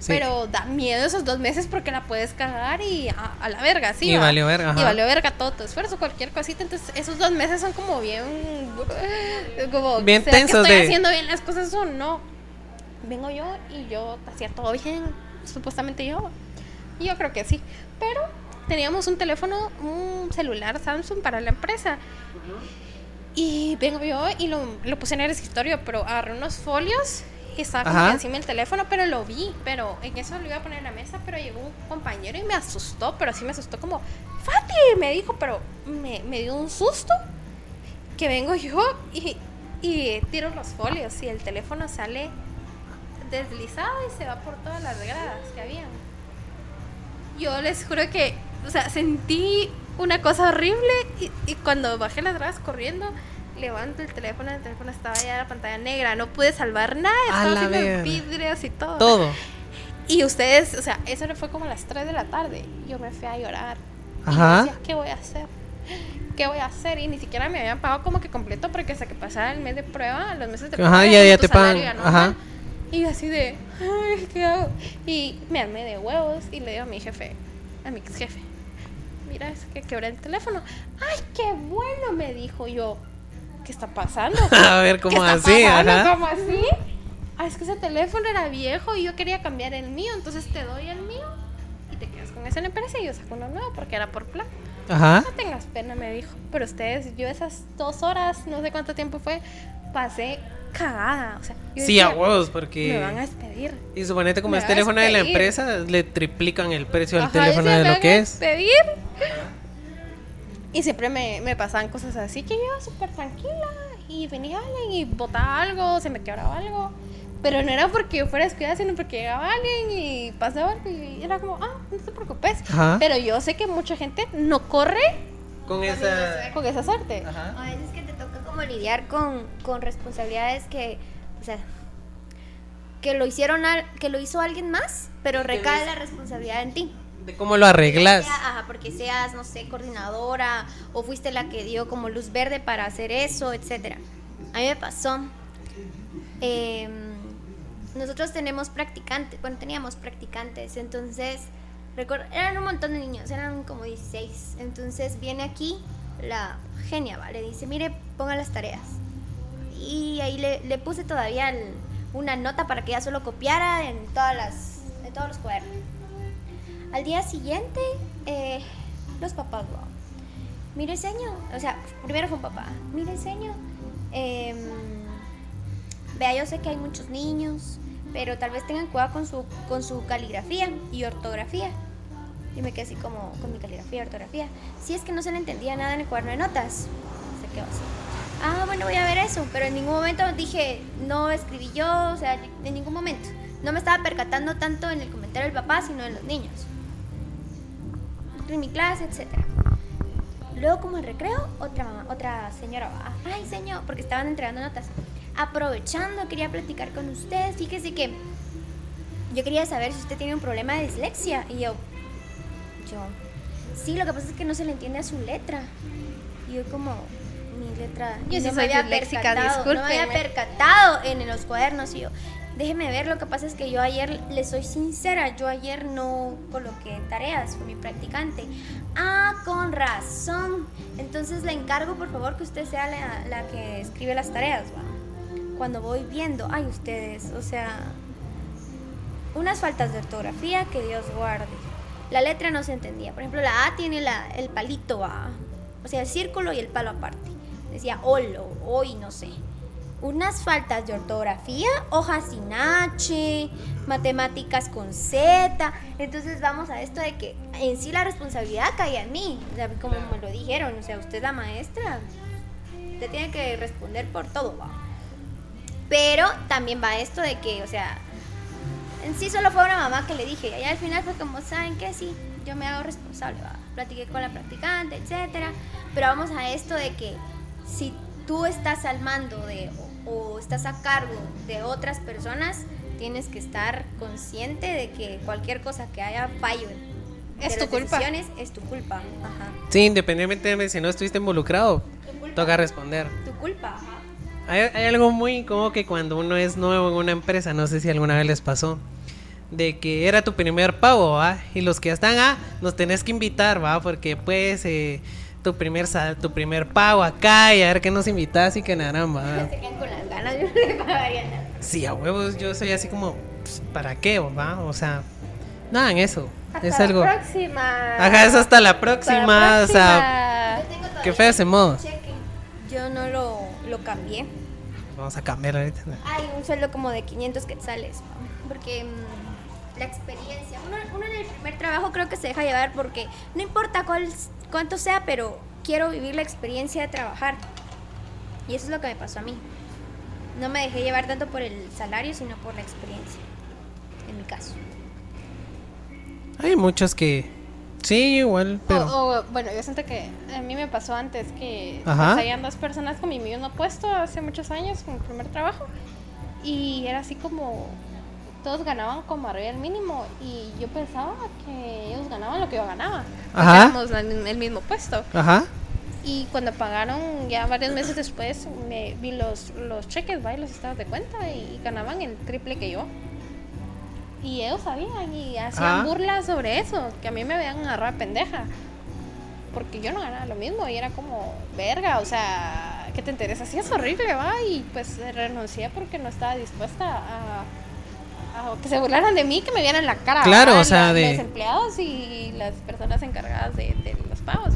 Sí. Pero da miedo esos dos meses porque la puedes cagar y a, a la verga, sí. Y va. valió verga, ajá. Y valió verga todo tu esfuerzo, cualquier cosita. Entonces esos dos meses son como bien... Como, Bien ¿será que tensos estoy de- haciendo bien las cosas o no? Vengo yo y yo hacía todo bien, supuestamente yo. Y yo creo que sí. Pero teníamos un teléfono, un celular Samsung para la empresa. Y vengo yo y lo, lo puse en el escritorio, pero agarré unos folios y estaba como encima el teléfono, pero lo vi. Pero en eso lo iba a poner en la mesa, pero llegó un compañero y me asustó, pero sí me asustó como, Fati, me dijo, pero me, me dio un susto que vengo yo y, y tiro los folios y el teléfono sale deslizado y se va por todas las gradas que habían. Yo les juro que, o sea, sentí una cosa horrible y, y cuando bajé las gradas corriendo, levanto el teléfono, el teléfono estaba ya la pantalla negra, no pude salvar nada, estaba haciendo vidrios y todo. Todo. Y ustedes, o sea, eso fue como a las 3 de la tarde. Yo me fui a llorar. Y Ajá. decía, ¿qué voy a hacer? ¿Qué voy a hacer? Y ni siquiera me habían pagado como que completo porque hasta que pasara el mes de prueba, los meses de Ajá, prueba, ya- ya te pagan, ajá. Y así de, ay, ¿qué hago? Y me armé de huevos y le digo a mi jefe, a mi ex jefe, mira, es que quebré el teléfono. Ay, qué bueno, me dijo yo. ¿Qué está pasando? A ver, ¿cómo ¿Qué está así? pasando? Ajá. ¿Cómo así? Ah, es que ese teléfono era viejo y yo quería cambiar el mío, entonces te doy el mío y te quedas con ese en empresa y yo saco uno nuevo porque era por plan. Ajá. No tengas pena, me dijo. Pero ustedes, yo esas dos horas, no sé cuánto tiempo fue, pasé cagada. O sea, yo Sí, a huevos, Me porque. van a despedir. Y suponete como me es teléfono de la empresa, le triplican el precio yo teléfono de "Me lo van que a es. despedir. Y siempre me, me pasaban cosas así que yo iba súper tranquila y venía alguien y botaba algo, se me quebraba algo. Pero no era porque yo fuera descuidada, sino porque llegaba alguien y pasaba algo y era como, ah, no te preocupes. Ajá. Pero yo sé que mucha gente no corre Con esa. con esa suerte. Ajá. A veces que te toca como lidiar con, con responsabilidades que, o sea, que lo hicieron, al- que lo hizo alguien más, pero recae la responsabilidad en ti. De cómo lo arreglas. Ajá, porque seas, no sé, coordinadora o fuiste la que dio como luz verde para hacer eso, etcétera. A mí me pasó. em, nosotros tenemos practicantes, bueno, teníamos practicantes, entonces, recuerdo, eran un montón de niños, eran como 16. Entonces viene aquí la genia, ¿va? Le dice, mire, ponga las tareas. Y ahí le, puse todavía una nota para que ella solo copiara en, todas las, en todos los cuadernos. Al día siguiente, eh, los papás, ¿va? Mire, señor, o sea, primero fue un papá. Mire, señor, em, vea, yo sé que hay muchos niños, pero tal vez tengan cuidado con su, con su caligrafía y ortografía. Y me quedé así como con mi caligrafía ortografía. Si es que no se le entendía nada en el cuaderno de notas. Se quedó así. Ah, bueno, voy a ver eso. Pero en ningún momento dije, no escribí yo, o sea, en ningún momento. No me estaba percatando tanto en el comentario del papá, sino en los niños. En mi clase, etcétera. Luego, como en recreo, otra mamá, otra señora. Ay, señor, porque estaban entregando notas. Aprovechando, quería platicar con usted. Fíjese que yo quería saber si usted tiene un problema de dislexia. Y yo, yo, sí, lo que pasa es que no se le entiende a su letra. Y yo como, mi letra... Yo sí no me soy había percatado, No me había percatado en los cuadernos. Y yo, déjeme ver, lo que pasa es que yo ayer, le soy sincera, yo ayer no coloqué tareas, fue mi practicante. Ah, con razón. Entonces le encargo, por favor, que usted sea la, la que escribe las tareas, ¿va? Cuando voy viendo, ay, ustedes, o sea, unas faltas de ortografía que Dios guarde. La letra no se entendía. Por ejemplo, la A tiene la, el palito A, o sea, el círculo y el palo aparte. Decía holo, hoy, no sé. Unas faltas de ortografía, hojas sin H, matemáticas con Z. Entonces vamos a esto de que en sí la responsabilidad caía en mí. O sea, como me lo dijeron, o sea, usted es la maestra. Usted tiene que responder por todo, va. Pero también va esto de que, o sea, en sí solo fue una mamá que le dije, y al final fue como, ¿saben qué? Sí, yo me hago responsable, va. Platiqué con la practicante, etcétera. Pero vamos a esto de que si tú estás al mando de, o, o estás a cargo de otras personas, tienes que estar consciente de que cualquier cosa que haya fallo Es tu las culpa. decisiones es tu culpa. Ajá. Sí, independientemente de si no estuviste involucrado, toca responder. Tu culpa. Hay, hay algo muy como que cuando uno es nuevo en una empresa, no sé si alguna vez les pasó, de que era tu primer pago, ¿va? Y los que ya están, ah, nos tenés que invitar, ¿va? Porque pues eh, tu primer sal- tu primer pago acá y a ver qué nos invitas y que nada, ¿va? Se quedan con las ganas, yo no le pagaría nada. Sí, a huevos, yo soy así como, pues, ¿para qué, va? O sea, nada en eso. Hasta es la algo. próxima. Ajá, es hasta la Hasta la próxima, o sea, Yo tengo todavía qué feo ese modo. cheque. Yo no lo, cambié. Vamos a cambiar ahorita. Hay un sueldo como de 500 quetzales. Porque mm, la experiencia. Uno, uno en el primer trabajo creo que se deja llevar porque no importa cuál, cuánto sea, pero quiero vivir la experiencia de trabajar. Y eso es lo que me pasó a mí. No me dejé llevar tanto por el salario, sino por la experiencia. En mi caso. Hay muchos que, sí, igual, pero... O, o, bueno, yo siento que a mí me pasó antes que pues, habían dos personas con mi mismo puesto hace muchos años, con mi primer trabajo. Y era así como todos ganaban como arriba del mínimo y yo pensaba que ellos ganaban lo que yo ganaba. Ajá. Éramos la- el mismo puesto. Ajá. Y cuando pagaron ya varios meses después, me vi los, los cheques, ¿va? y los estados de cuenta y ganaban el triple que yo. Y ellos sabían y hacían Ajá. burlas sobre eso, que a mí me habían agarrado de pendeja. Porque yo no ganaba lo mismo y era como, verga, o sea, ¿qué te interesa? Sí, es horrible, va. Y pues renuncié porque no estaba dispuesta a, a que se burlaran de mí, que me vieran la cara. Claro, ¿va? o sea, de- Los empleados y las personas encargadas de, de los pagos.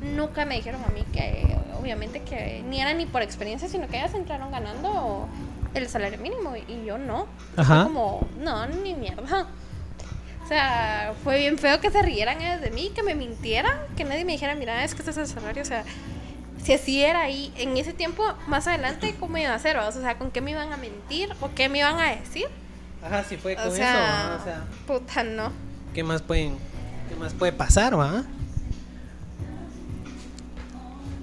Nunca me dijeron a mí que, obviamente, que ni era ni por experiencia, sino que ellas entraron ganando el salario mínimo y yo no. Ajá. Fue como, no, ni mierda. O sea, fue bien feo que se rieran de mí, que me mintieran, que nadie me dijera, mira, es que este es el salario. O sea, si así era ahí, en ese tiempo, más adelante, ¿cómo iba a hacer? O sea, ¿con qué me iban a mentir? ¿O qué me iban a decir? Ajá, sí fue con O sea, eso, o sea, puta, no. ¿qué más pueden, qué más puede pasar, va?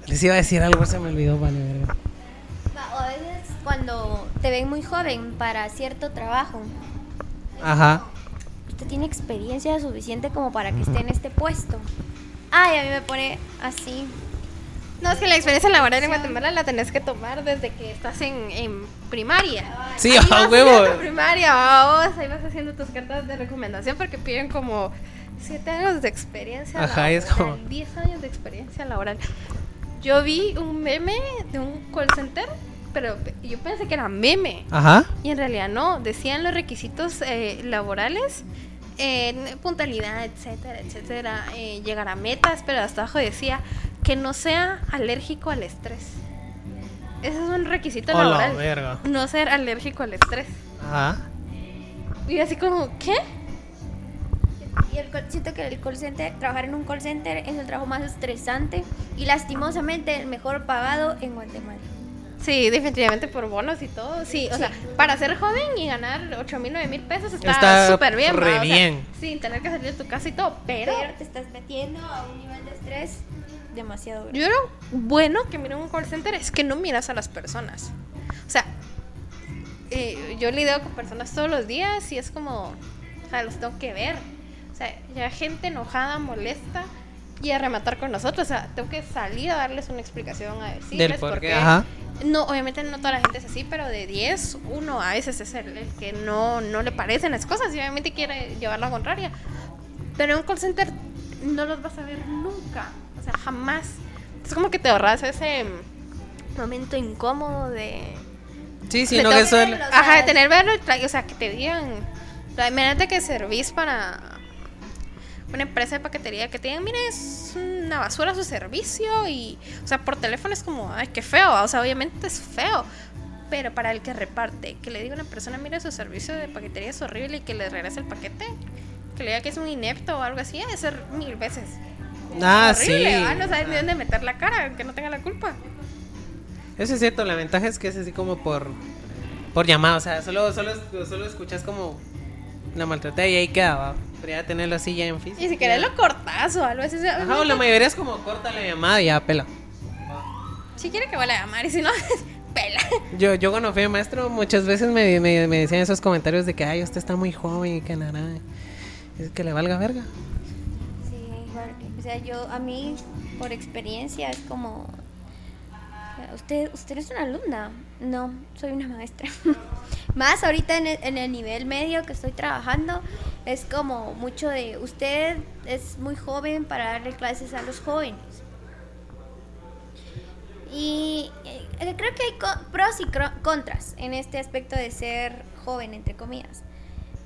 Les iba a decir algo, se me olvidó, vale, verga. O a veces cuando te ven muy joven para cierto trabajo, Ajá. usted tiene experiencia suficiente como para que esté en este puesto. Ay, a mí me pone así. No, es que la experiencia laboral en Guatemala la tenés que tomar desde que estás en, en primaria. Sí, Ahí a vas huevo. haciendo primaria, vamos, ahí vas haciendo tus cartas de recomendación porque piden como 7 años de experiencia Ajá, es laboral, como- 10 años de experiencia laboral. Yo vi un meme de un call center, pero yo pensé que era meme. Ajá. Y en realidad no, decían los requisitos eh, laborales, eh, puntualidad, etcétera, etcétera, eh, llegar a metas, pero hasta abajo decía que no sea alérgico al estrés. Ese es un requisito Hola, laboral. verga. No ser alérgico al estrés. Ajá. Y así como, ¿qué? Y el siento que el call center, trabajar en un call center es el trabajo más estresante y lastimosamente el mejor pagado en Guatemala. Sí, definitivamente por bonos y todo. Sí, o sea, para ser joven y ganar 8 mil, 9 mil pesos Está súper bien. re ¿va? O sea, bien. sin tener que salir de tu casa y todo. Pero, Pero te estás metiendo a un nivel de estrés demasiado duro. yo creo bueno que miren un call center es que no miras a las personas. O sea, eh, yo lidio con personas todos los días y es como, o sea, los tengo que ver. O sea, ya gente enojada, molesta y a rematar con nosotros. O sea, tengo que salir a darles una explicación, a decirles Del por por qué, qué. ajá. No, obviamente no toda la gente es así, pero de 10, uno a veces es el, el que no, no le parecen las cosas y obviamente quiere llevar la contraria. Pero en un call center no los vas a ver nunca, o sea, jamás. Es como que te ahorras ese momento incómodo de... Sí, sí, no que eso Ajá, de tener verlo, o sea, que te digan... Imagínate que servís para una empresa de paquetería que te digan, mire, es una basura su servicio y, o sea, por teléfono es como, ay, qué feo, o sea, obviamente es feo, pero para el que reparte, que le diga a una persona, mire, su servicio de paquetería es horrible y que le regrese el paquete, que le diga que es un inepto o algo así, ha de ser mil veces. Ah, horrible, sí. ¿va? No sabes ni dónde meter la cara, que no tenga la culpa. Eso es cierto, la ventaja es que es así como por por llamada, o sea, solo solo solo escuchas como la maltratada y ahí queda, ¿va? Pero ya tenerlo así ya en físico. Y si querés lo cortas o algo así. Ajá, o la mayoría es como corta la llamada y ya pela. Si quiere que vuelva a llamar y si no, pela. Yo, yo cuando fui maestro muchas veces me, me, me decían esos comentarios de que ay usted está muy joven y que nada. Es que le valga verga. Sí, igual, o sea, yo a mí por experiencia es como usted usted es una alumna. No, soy una maestra. Más ahorita en el, en el nivel medio que estoy trabajando es como mucho de usted es muy joven para darle clases a los jóvenes. Y eh, creo que hay pros y contras en este aspecto de ser joven, entre comillas.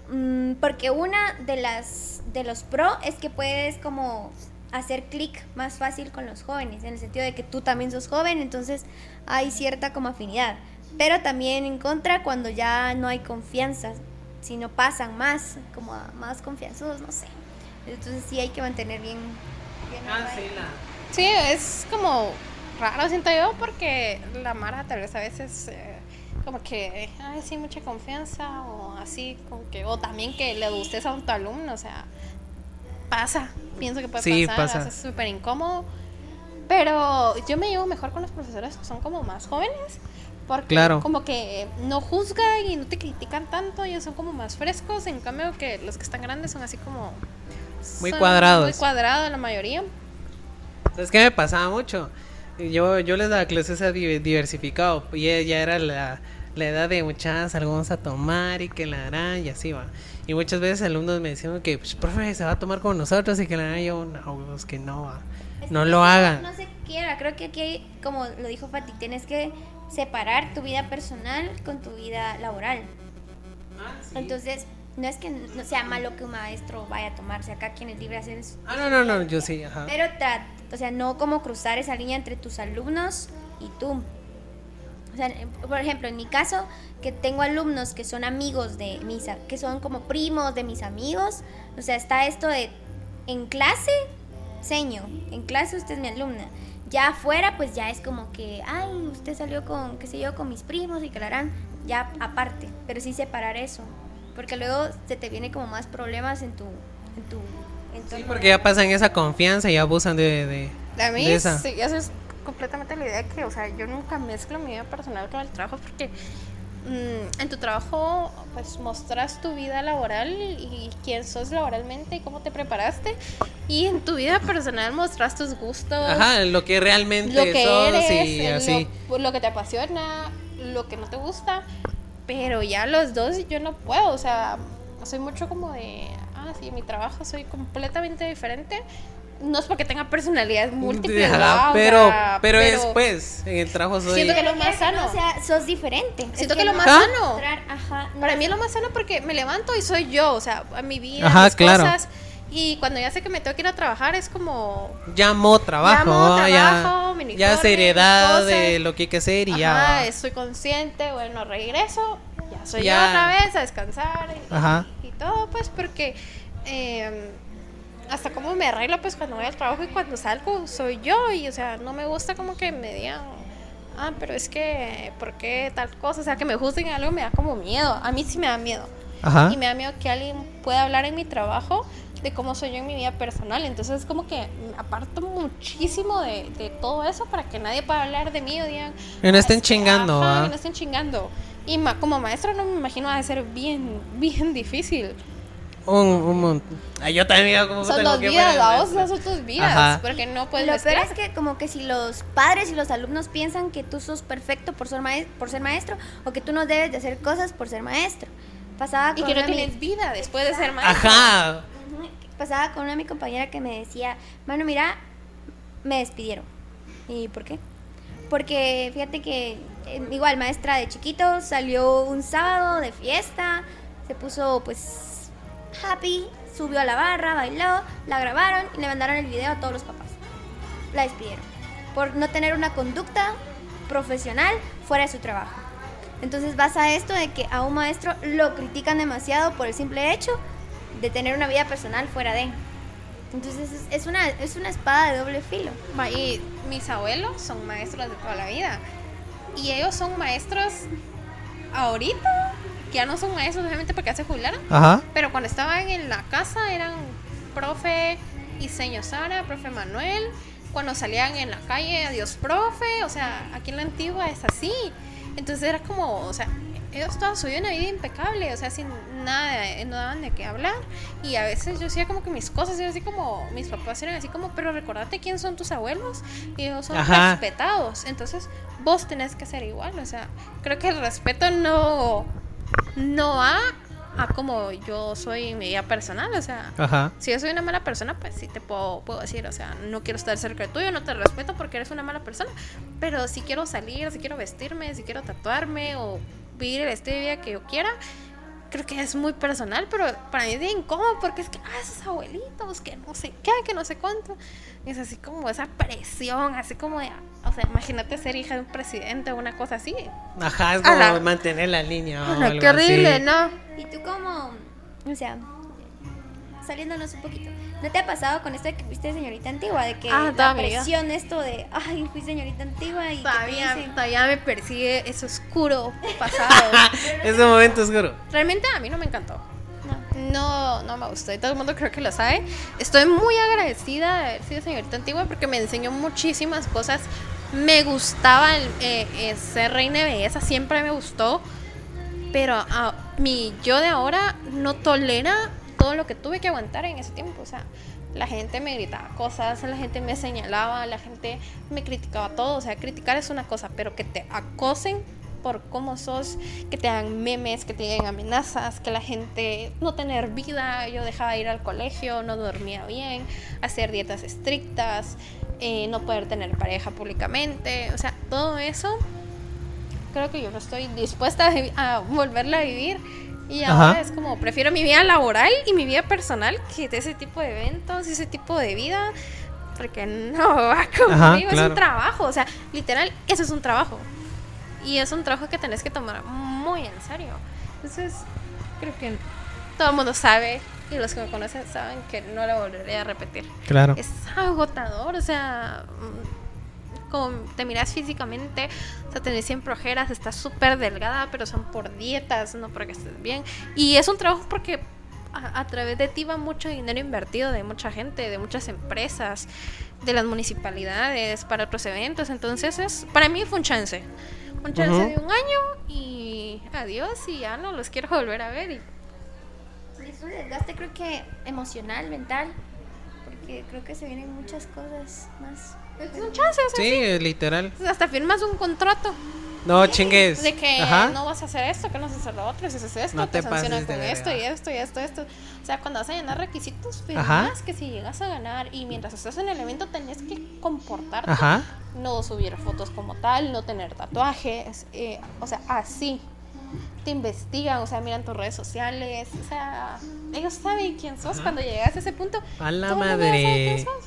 Mm, porque una de las de los pro es que puedes como hacer clic más fácil con los jóvenes, en el sentido de que tú también sos joven, entonces hay cierta como afinidad. Pero también en contra cuando ya no hay confianza, si no pasan más, como a más confianzudos, no sé. Entonces sí hay que mantener bien. bien Ah, sí, la. Sí, es como raro, siento yo, porque la Mara tal vez a veces eh, como que, ay, sí, mucha confianza, o así, como que, o también que le gustes a un tu alumno, o sea, pasa, pienso que puede Sí, pasar, pasa. es súper incómodo. Pero yo me llevo mejor con los profesores que son como más jóvenes, porque Claro. como que no juzgan y no te critican tanto, ellos son como más frescos, en cambio que los que están grandes son así como... Muy cuadrados. Muy cuadrados la mayoría. ¿Sabes qué me pasaba mucho? Yo, yo les daba clases a di- diversificado y ya era la, la edad de muchachas, algo vamos a tomar y que la harán y así va. Y muchas veces alumnos me decían que, pues, profe, se va a tomar con nosotros y que la yo, no, pues que no va. Es No lo hagan. No se quiera, creo que aquí, como lo dijo Fati, tienes que separar tu vida personal con tu vida laboral. Entonces, no es que no sea malo que un maestro vaya a tomarse acá, quien es libre hacer eso. Ah, no, no, no, yo sí, ajá. Pero o sea, no como cruzar esa línea entre tus alumnos y tú. O sea, por ejemplo, en mi caso, que tengo alumnos que son amigos de mis, que son como primos de mis amigos, o sea, está esto de en clase, seño, en clase usted es mi alumna. Ya afuera, pues ya es como que, ay, usted salió con, qué sé yo, con mis primos y harán, ya aparte, pero sí separar eso, porque luego se te viene como más problemas en tu, en tu entorno. Sí, porque ya pasan esa confianza y abusan de, de, A mí de esa. sí, eso es completamente la idea que, o sea, yo nunca mezclo mi vida personal con el trabajo porque mm, en tu trabajo pues mostras tu vida laboral y quién sos laboralmente y cómo te preparaste. Y en tu vida personal mostras tus gustos, Ajá, lo que realmente lo que sos eres, y así. lo que te apasiona, lo que no te gusta, pero ya los dos yo no puedo, o sea, soy mucho como de, ah, sí, en mi trabajo soy completamente diferente no es porque tenga personalidades múltiples, pero, sea, pero, después, en el trabajo soy... Siento que lo Pero más sano. O sea, sos diferente. Es Siento que lo más ¿Ah? sano. mostrar- Ajá. no Para mí es- lo más sano porque me levanto y soy yo, o sea, a mi vida, Ajá, mis claro. cosas. Y cuando ya sé que me tengo que ir a trabajar es como Llamo trabajo, Llamo, ¿va? trabajo, ya, ya seriedad de lo que hay que hacer y Ajá, ya. estoy consciente, bueno, regreso, ya soy Ya. yo otra vez a descansar y, Ajá. y todo, pues porque eh, hasta como me arreglo, pues cuando voy al trabajo y cuando salgo soy yo y, o sea, no me gusta como que me digan, ah, pero es que, ¿por qué tal cosa? O sea, que me juzguen algo me da como miedo, a mí sí me da miedo. Ajá. Y me da miedo que alguien pueda hablar en mi trabajo de cómo soy yo en mi vida personal. Entonces, como que aparto muchísimo de, de todo eso para que nadie pueda hablar de mí o digan. Que no estén "Ah, es chingando, ajá, ¿va? que no estén chingando. Y ma- como maestra, no me imagino va a ser bien, bien difícil. Un, un mon- Ay, yo también Son tengo dos que vidas, la son tus vidas. Ajá. Porque no puedes Lo peor es que como que si los padres y los alumnos piensan que tú sos perfecto por ser, maes- por ser maestro o que tú no debes de hacer cosas por ser maestro. Pasaba Y con que no mi- tienes vida después de ser maestra. Ajá. Pasaba con una de mi compañera que me decía, mano, mira, me despidieron. ¿Y por qué? Porque fíjate que eh, igual maestra de chiquito salió un sábado de fiesta, se puso pues happy, subió a la barra, bailó, la grabaron y le mandaron el video a todos los papás. La despidieron por no tener una conducta profesional fuera de su trabajo. Entonces pasa esto de que a un maestro lo critican demasiado por el simple hecho de tener una vida personal fuera de. Entonces es, es una, es una espada de doble filo. Y mis abuelos son maestros de toda la vida. Y ellos son maestros ahorita, que ya no son maestros obviamente porque ya se jubilaron. Ajá. Pero cuando estaban en la casa eran profe Iseño Sara, profe Manuel. Cuando salían en la calle, adiós profe. O sea, aquí en la antigua es así. Entonces era como, o sea, ellos toda su una vida impecable, o sea, sin nada, de- no daban de qué hablar. Y a veces yo hacía como que mis cosas, y así como, mis papás eran así como, pero recordate quién son tus abuelos. Y ellos son Ajá. respetados. Entonces vos tenés que ser igual, o sea, creo que el respeto no, no va a como yo soy en mi vida personal, o sea, Ajá. si yo soy una mala persona, pues sí te puedo, puedo decir, o sea, no quiero estar cerca de tuyo, no te respeto porque eres una mala persona, pero si quiero salir, si quiero vestirme, si quiero tatuarme o vivir el estilo de vida que yo quiera, creo que es muy personal, pero para mí es bien incómodo porque es que, ah, esos abuelitos, que no sé qué, que no sé cuánto. Es así como esa presión, así como de, o sea, imagínate ser hija de un presidente o una cosa así. Ajá, es como Ala. mantener la línea. o Ala, algo qué horrible, así. ¿no? Y tú como, o sea, saliéndonos un poquito, ¿no te ha pasado con esto de que fuiste señorita antigua? De que Ah, la presión, esto de, ay, fui señorita antigua y que te Todavía, dicen- todavía me persigue ese oscuro pasado. Ese momento oscuro. Realmente a mí no me encantó. No. No, no me gustó. Y todo el mundo creo que lo sabe. Estoy muy agradecida de haber sido señorita antigua porque me enseñó muchísimas cosas. Me gustaba el, eh, eh, ser reina de belleza, siempre me gustó. Pero a mi yo de ahora no tolera todo lo que tuve que aguantar en ese tiempo. O sea, la gente me gritaba cosas, la gente me señalaba, la gente me criticaba todo. O sea, criticar es una cosa, pero que te acosen por cómo sos, que te hagan memes, que te den amenazas, que la gente no tener vida, yo dejaba de ir al colegio, no dormía bien, hacer dietas estrictas, eh, no poder tener pareja públicamente, o sea, todo eso creo que yo no estoy dispuesta a, a volverla a vivir. Y Ajá. ahora es como, prefiero mi vida laboral y mi vida personal que de ese tipo de eventos y ese tipo de vida. Porque no va conmigo, es claro. un trabajo. O sea, literal, eso es un trabajo. Y es un trabajo que tenés que tomar muy en serio. Entonces, creo que todo el mundo sabe y los que me conocen saben que no lo volveré a repetir Claro. es agotador, o sea, como te miras físicamente, o sea, tenés siempre ojeras, estás súper delgada, pero son por dietas, no porque estés bien. Y es un trabajo porque a, a través de ti va mucho dinero invertido de mucha gente, de muchas empresas, de las municipalidades, para otros eventos. Entonces, es, para mí fue un chance. Un chance de un año y adiós y ya no los quiero volver a ver. Y Es un desgaste creo que emocional, mental, porque creo que se vienen muchas cosas más. Es un chance, o sea, Sí, literal. hasta firmas un contrato No chingues. De que Ajá. no vas a hacer esto, que no vas a hacer lo otro, si haces esto, No te, te sancionan con esto y esto y esto y esto. O sea, cuando vas a llenar requisitos, Ajá. más que si llegas a ganar y mientras estás en el evento tenés que comportarte, Ajá. no subir fotos como tal, no tener tatuajes, eh, o sea, así. Te investigan, o sea, miran tus redes sociales, o sea, ellos saben quién sos cuando llegas a ese punto. A la madre. quién sos.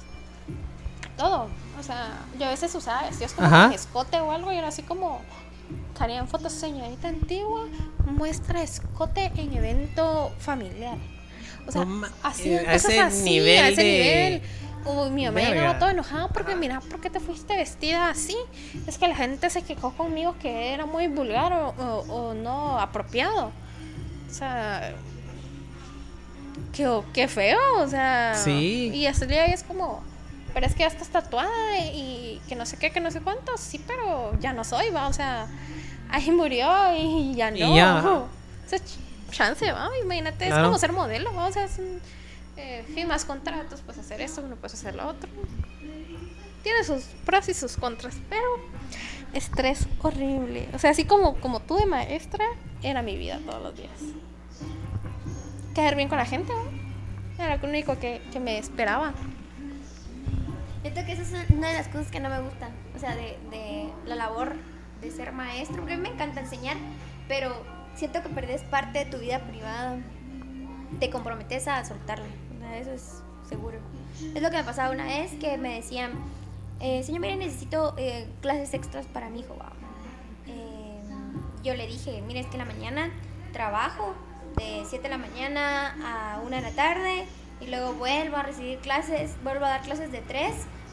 Todo. O sea, yo a veces usaba vestidos como Ajá. con escote o algo y era así como. Salían fotos señorita antigua, muestra escote en evento familiar. O sea, No así, eh, a cosas ese así, nivel a ese de- nivel. O mi mamá Verga. llegaba toda enojada porque, mira, ¿por qué te fuiste vestida así? Es que la gente se quejó conmigo que era muy vulgar o, o- o no apropiado. O sea, qué, qué feo, o sea. Sí. Y así es como, pero es que ya estás tatuada y que no sé qué, que no sé cuánto. Sí, pero ya no soy, va, o sea, ahí murió y ya no. Y ya. O sea, ch- chance, va, imagínate, es Claro. como ser modelo, ¿va? o sea, es un, eh, firmas contratos, puedes hacer esto, no puedes hacer lo otro. Tiene sus pros y sus contras, pero estrés horrible. O sea, así como, como tú de maestra, era mi vida todos los días. Caer bien con la gente, ¿va? Era lo único que, que me esperaba. Siento que esa es una de las cosas que no me gustan, o sea, de, la labor de ser maestro, porque me encanta enseñar, pero siento que perdés parte de tu vida privada, te comprometes a soltarla, eso es seguro. Es lo que me pasaba una vez que me decían, eh, señor, mire, necesito eh, clases extras para mi hijo. va". Eh, yo le dije, mire, es que en la mañana trabajo de 7 de la mañana a 1 de la tarde y luego vuelvo a recibir clases, vuelvo a dar clases de 3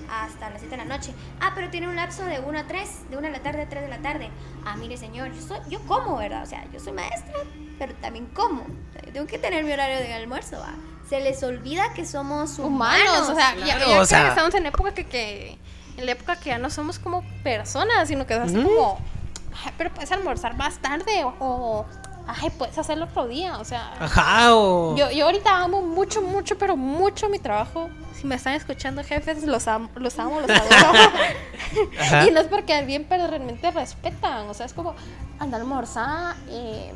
hasta las 7 de la noche. Ah, pero tiene un lapso de 1 a 3, de 1 de la tarde a 3 de la tarde. Ah, mire señor, yo, soy, yo como, ¿verdad? O sea, yo soy maestra, pero también como. O sea, yo tengo que tener mi horario de almuerzo, ¿va? Se les olvida que somos humanos. Humanos, o sea, ya, claro, ya o creo sea- que estamos en época que, que en la época que ya no somos como personas, sino que es así Ujú. como, "Ay, pero puedes almorzar más tarde o, o, ay, puedes hacerlo otro día, o sea, Ajá, o. Yo, yo ahorita amo mucho, mucho, pero mucho mi trabajo. Si me están escuchando, jefes, los amo, los amo, los adoro. Ajá. y no es porque bien, pero realmente respetan. O sea, es como anda a almorzar, eh,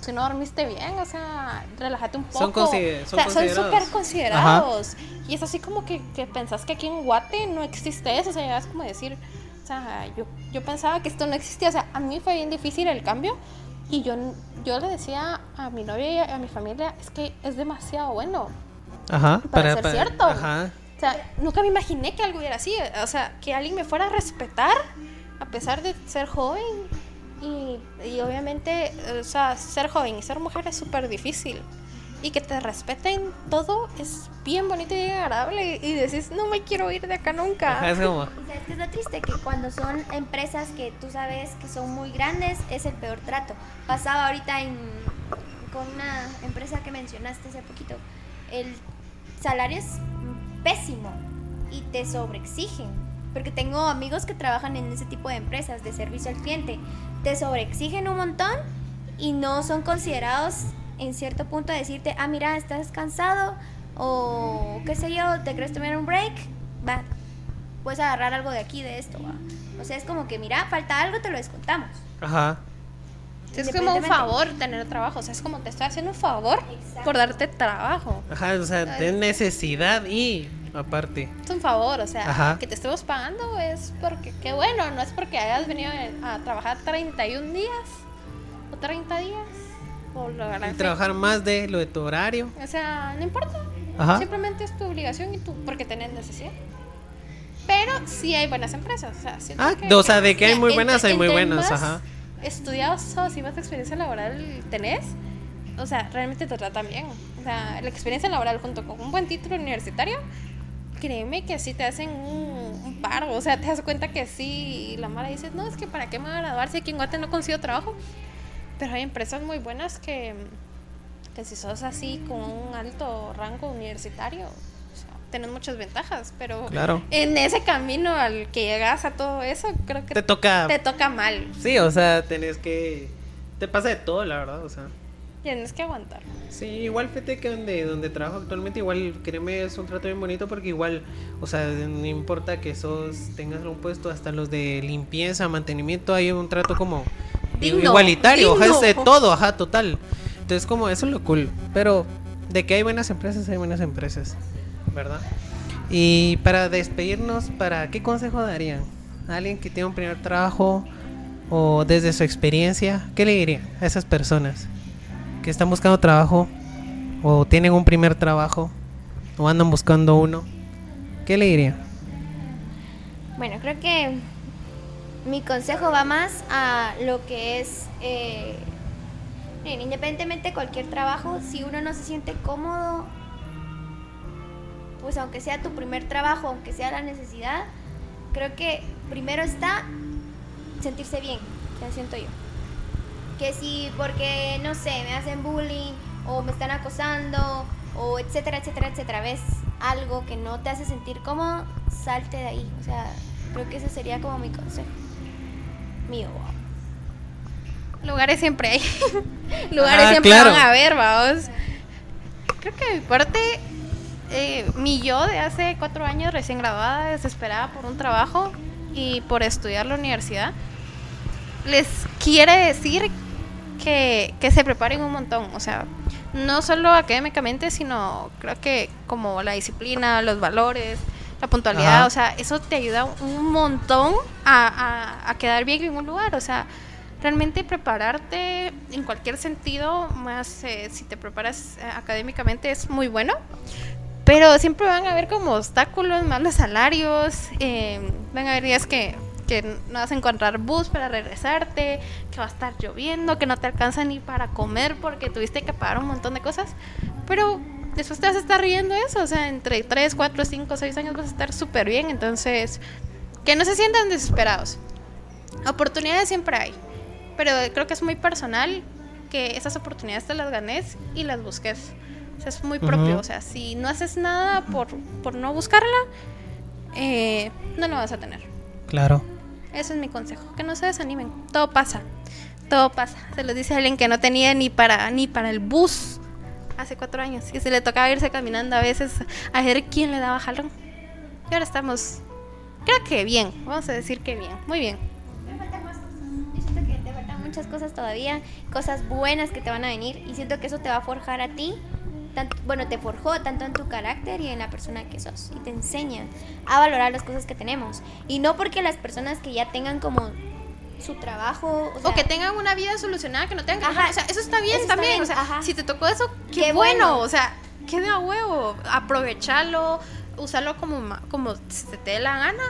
si no dormiste bien, o sea, relájate un poco. Son consider- son o sea, son considerados. súper considerados. Y es así como que, que pensás que aquí en Guate no existe eso. O sea, es como decir, o sea, yo, yo pensaba que esto no existía. O sea, a mí fue bien difícil el cambio. Y yo, yo le decía a mi novia y a mi familia, es que es demasiado bueno. Ajá, para ser cierto. Ajá. O sea, nunca me imaginé que algo era así. O sea, que alguien me fuera a respetar a pesar de ser joven. Y, y obviamente, o sea, ser joven y ser mujer es súper difícil. Y que te respeten todo es bien bonito y bien agradable. Y decís, no me quiero ir de acá nunca. Ajá, es como. Y sabes que es lo triste que cuando son empresas que tú sabes que son muy grandes es el peor trato. Pasaba ahorita en, con una empresa que mencionaste hace poquito. El salario es pésimo y te sobreexigen. Porque tengo amigos que trabajan en ese tipo de empresas de servicio al cliente. Te sobreexigen un montón y no son considerados en cierto punto a decirte, ah, mira, estás cansado o qué sé yo, te quieres tomar un break, va, puedes agarrar algo de aquí, de esto, va. O sea, es como que, mira, falta algo, te lo descontamos. Ajá. Es como un favor tener trabajo. O sea, es como te estoy haciendo un favor Exacto. por darte trabajo. Ajá, o sea, de necesidad y aparte. Es un favor, o sea, Ajá. que te estemos pagando es porque, qué bueno, no es porque hayas venido a trabajar 31 días o 30 días o Y trabajar más de lo de tu horario. O sea, no importa. Ajá. Simplemente es tu obligación y tú, porque tenés necesidad. Pero sí hay buenas empresas. O sea, Ah, o sea, de que hay muy buenas, hay muy buenas, ajá. Estudiados sos y más experiencia laboral tenés, o sea, realmente te tratan bien. O sea, la experiencia laboral junto con un buen título universitario, créeme que sí te hacen un, un paro. O sea, te das cuenta que sí. Y la mala dice, no, es que para qué me voy a graduar si aquí en Guate no consigo trabajo. Pero hay empresas muy buenas que, que si sos así con un alto rango universitario, o sea, tenés muchas ventajas. Pero Claro. en ese camino al que llegas a todo eso, creo que Te toca. te toca mal. Sí, o sea, tenés que. Te pasa de todo, la verdad, o sea. Tienes que aguantar. Sí, igual fíjate que donde, donde trabajo actualmente, igual créeme, es un trato bien bonito porque igual, o sea, no importa que sos, tengas un puesto, hasta los de limpieza, mantenimiento, hay un trato como Digno, igualitario, ajá, es de digno. todo, ajá, total. Entonces como eso es lo cool, pero de que hay buenas empresas, hay buenas empresas, ¿verdad? Y para despedirnos, ¿para qué consejo darían? ¿A alguien que tiene un primer trabajo o desde su experiencia, qué le dirían a esas personas? que están buscando trabajo o tienen un primer trabajo o andan buscando uno, ¿qué le diría? Bueno, creo que mi consejo va más a lo que es, eh, independientemente de cualquier trabajo, si uno no se siente cómodo, pues aunque sea tu primer trabajo, aunque sea la necesidad, creo que primero está sentirse bien, ya siento yo. Que si porque, no sé, me hacen bullying o me están acosando o etcétera, etcétera, etcétera, ves algo que no te hace sentir cómodo, salte de ahí. O sea, creo que ese sería como mi consejo. Mío. Lugares siempre hay. Lugares Ah, siempre claro. van a haber, vamos. Creo que de mi parte, eh, mi yo de hace cuatro años recién graduada, desesperada por un trabajo y por estudiar la universidad, les quiere decir que, que se preparen un montón. O sea, no solo académicamente, sino creo que como la disciplina, los valores, la puntualidad, Ajá. o sea, eso te ayuda un montón a, a- a quedar bien en un lugar. O sea, realmente prepararte en cualquier sentido, más eh, si te preparas eh, académicamente, es muy bueno. Pero siempre van a haber como obstáculos, malos salarios, eh, van a haber días que, que no vas a encontrar bus para regresarte, que va a estar lloviendo, que no te alcanza ni para comer porque tuviste que pagar un montón de cosas. Pero después te vas a estar riendo eso, o sea, entre 3, 4, 5, 6 años vas a estar súper bien, entonces que no se sientan desesperados. Oportunidades siempre hay, pero creo que es muy personal que esas oportunidades te las ganes y las busques. O sea, es muy propio. O sea, si no haces nada por, por no buscarla, eh, no lo vas a tener. Claro. Ese es mi consejo. Que no se desanimen. Todo pasa. Todo pasa. Se los dice alguien que no tenía ni para, ni para el bus hace cuatro años. Y se le tocaba irse caminando a veces a ver quién le daba jalón. Y ahora estamos, creo que bien. Vamos a decir que bien. Muy bien. Yo siento que te faltan muchas cosas todavía, cosas buenas que te van a venir y siento que eso te va a forjar a ti. tanto- bueno, te forjó tanto en tu carácter y en la persona que sos y te enseña a valorar las cosas que tenemos. Y no porque las personas que ya tengan como su trabajo, o, O sea, que tengan una vida solucionada, que no tengan que Ajá. O sea, eso está bien Eso está también. bien, O sea, ajá. si te tocó eso, qué, Qué bueno. bueno. O sea, qué de a huevo. Aprovecharlo, usarlo como, como se te dé la gana.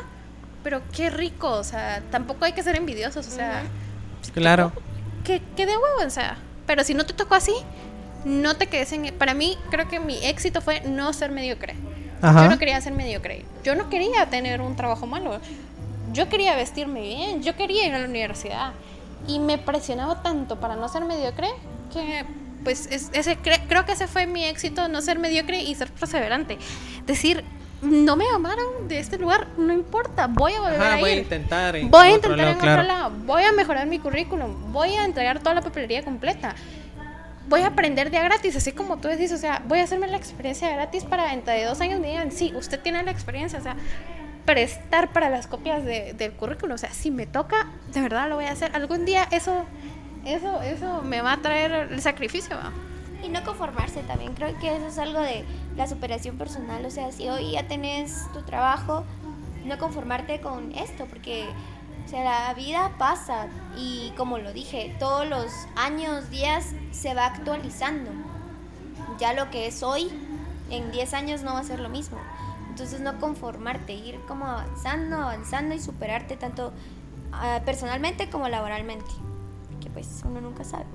Pero qué rico. O sea, tampoco hay que ser envidiosos. O sea, si te Claro. tocó, que, que de huevo, o sea. Pero si no te tocó así, no te quedes en. Para mí, creo que mi éxito fue no ser mediocre. Ajá. Yo no quería ser mediocre. Yo no quería tener un trabajo malo. Yo quería vestirme bien. Yo quería ir a la universidad. Y me presionaba tanto para no ser mediocre que, pues, es- ese, cre- creo que ese fue mi éxito, no ser mediocre y ser perseverante. Decir, no me llamaron de este lugar, no importa, voy a volver Ajá, a ir. voy a intentar. en Voy a otro intentar lado, en claro. otro lado, voy a mejorar mi currículum, voy a entregar toda la papelería completa, voy a aprender de a gratis, así como tú decís, o sea, voy a hacerme la experiencia gratis para dentro de dos años me digan, sí, usted tiene la experiencia, o sea, prestar para las copias de- del currículum, o sea, si me toca, de verdad lo voy a hacer. Algún día eso, eso, eso me va a traer el sacrificio. ¿va? Y no conformarse también, creo que eso es algo de la superación personal, o sea, si hoy ya tenés tu trabajo, no conformarte con esto, porque o sea, la vida pasa y como lo dije, todos los años, días se va actualizando. Ya lo que es hoy, en 10 años no va a ser lo mismo. Entonces no conformarte, ir como avanzando, avanzando y superarte tanto ah, personalmente como laboralmente. Que pues uno nunca sabe.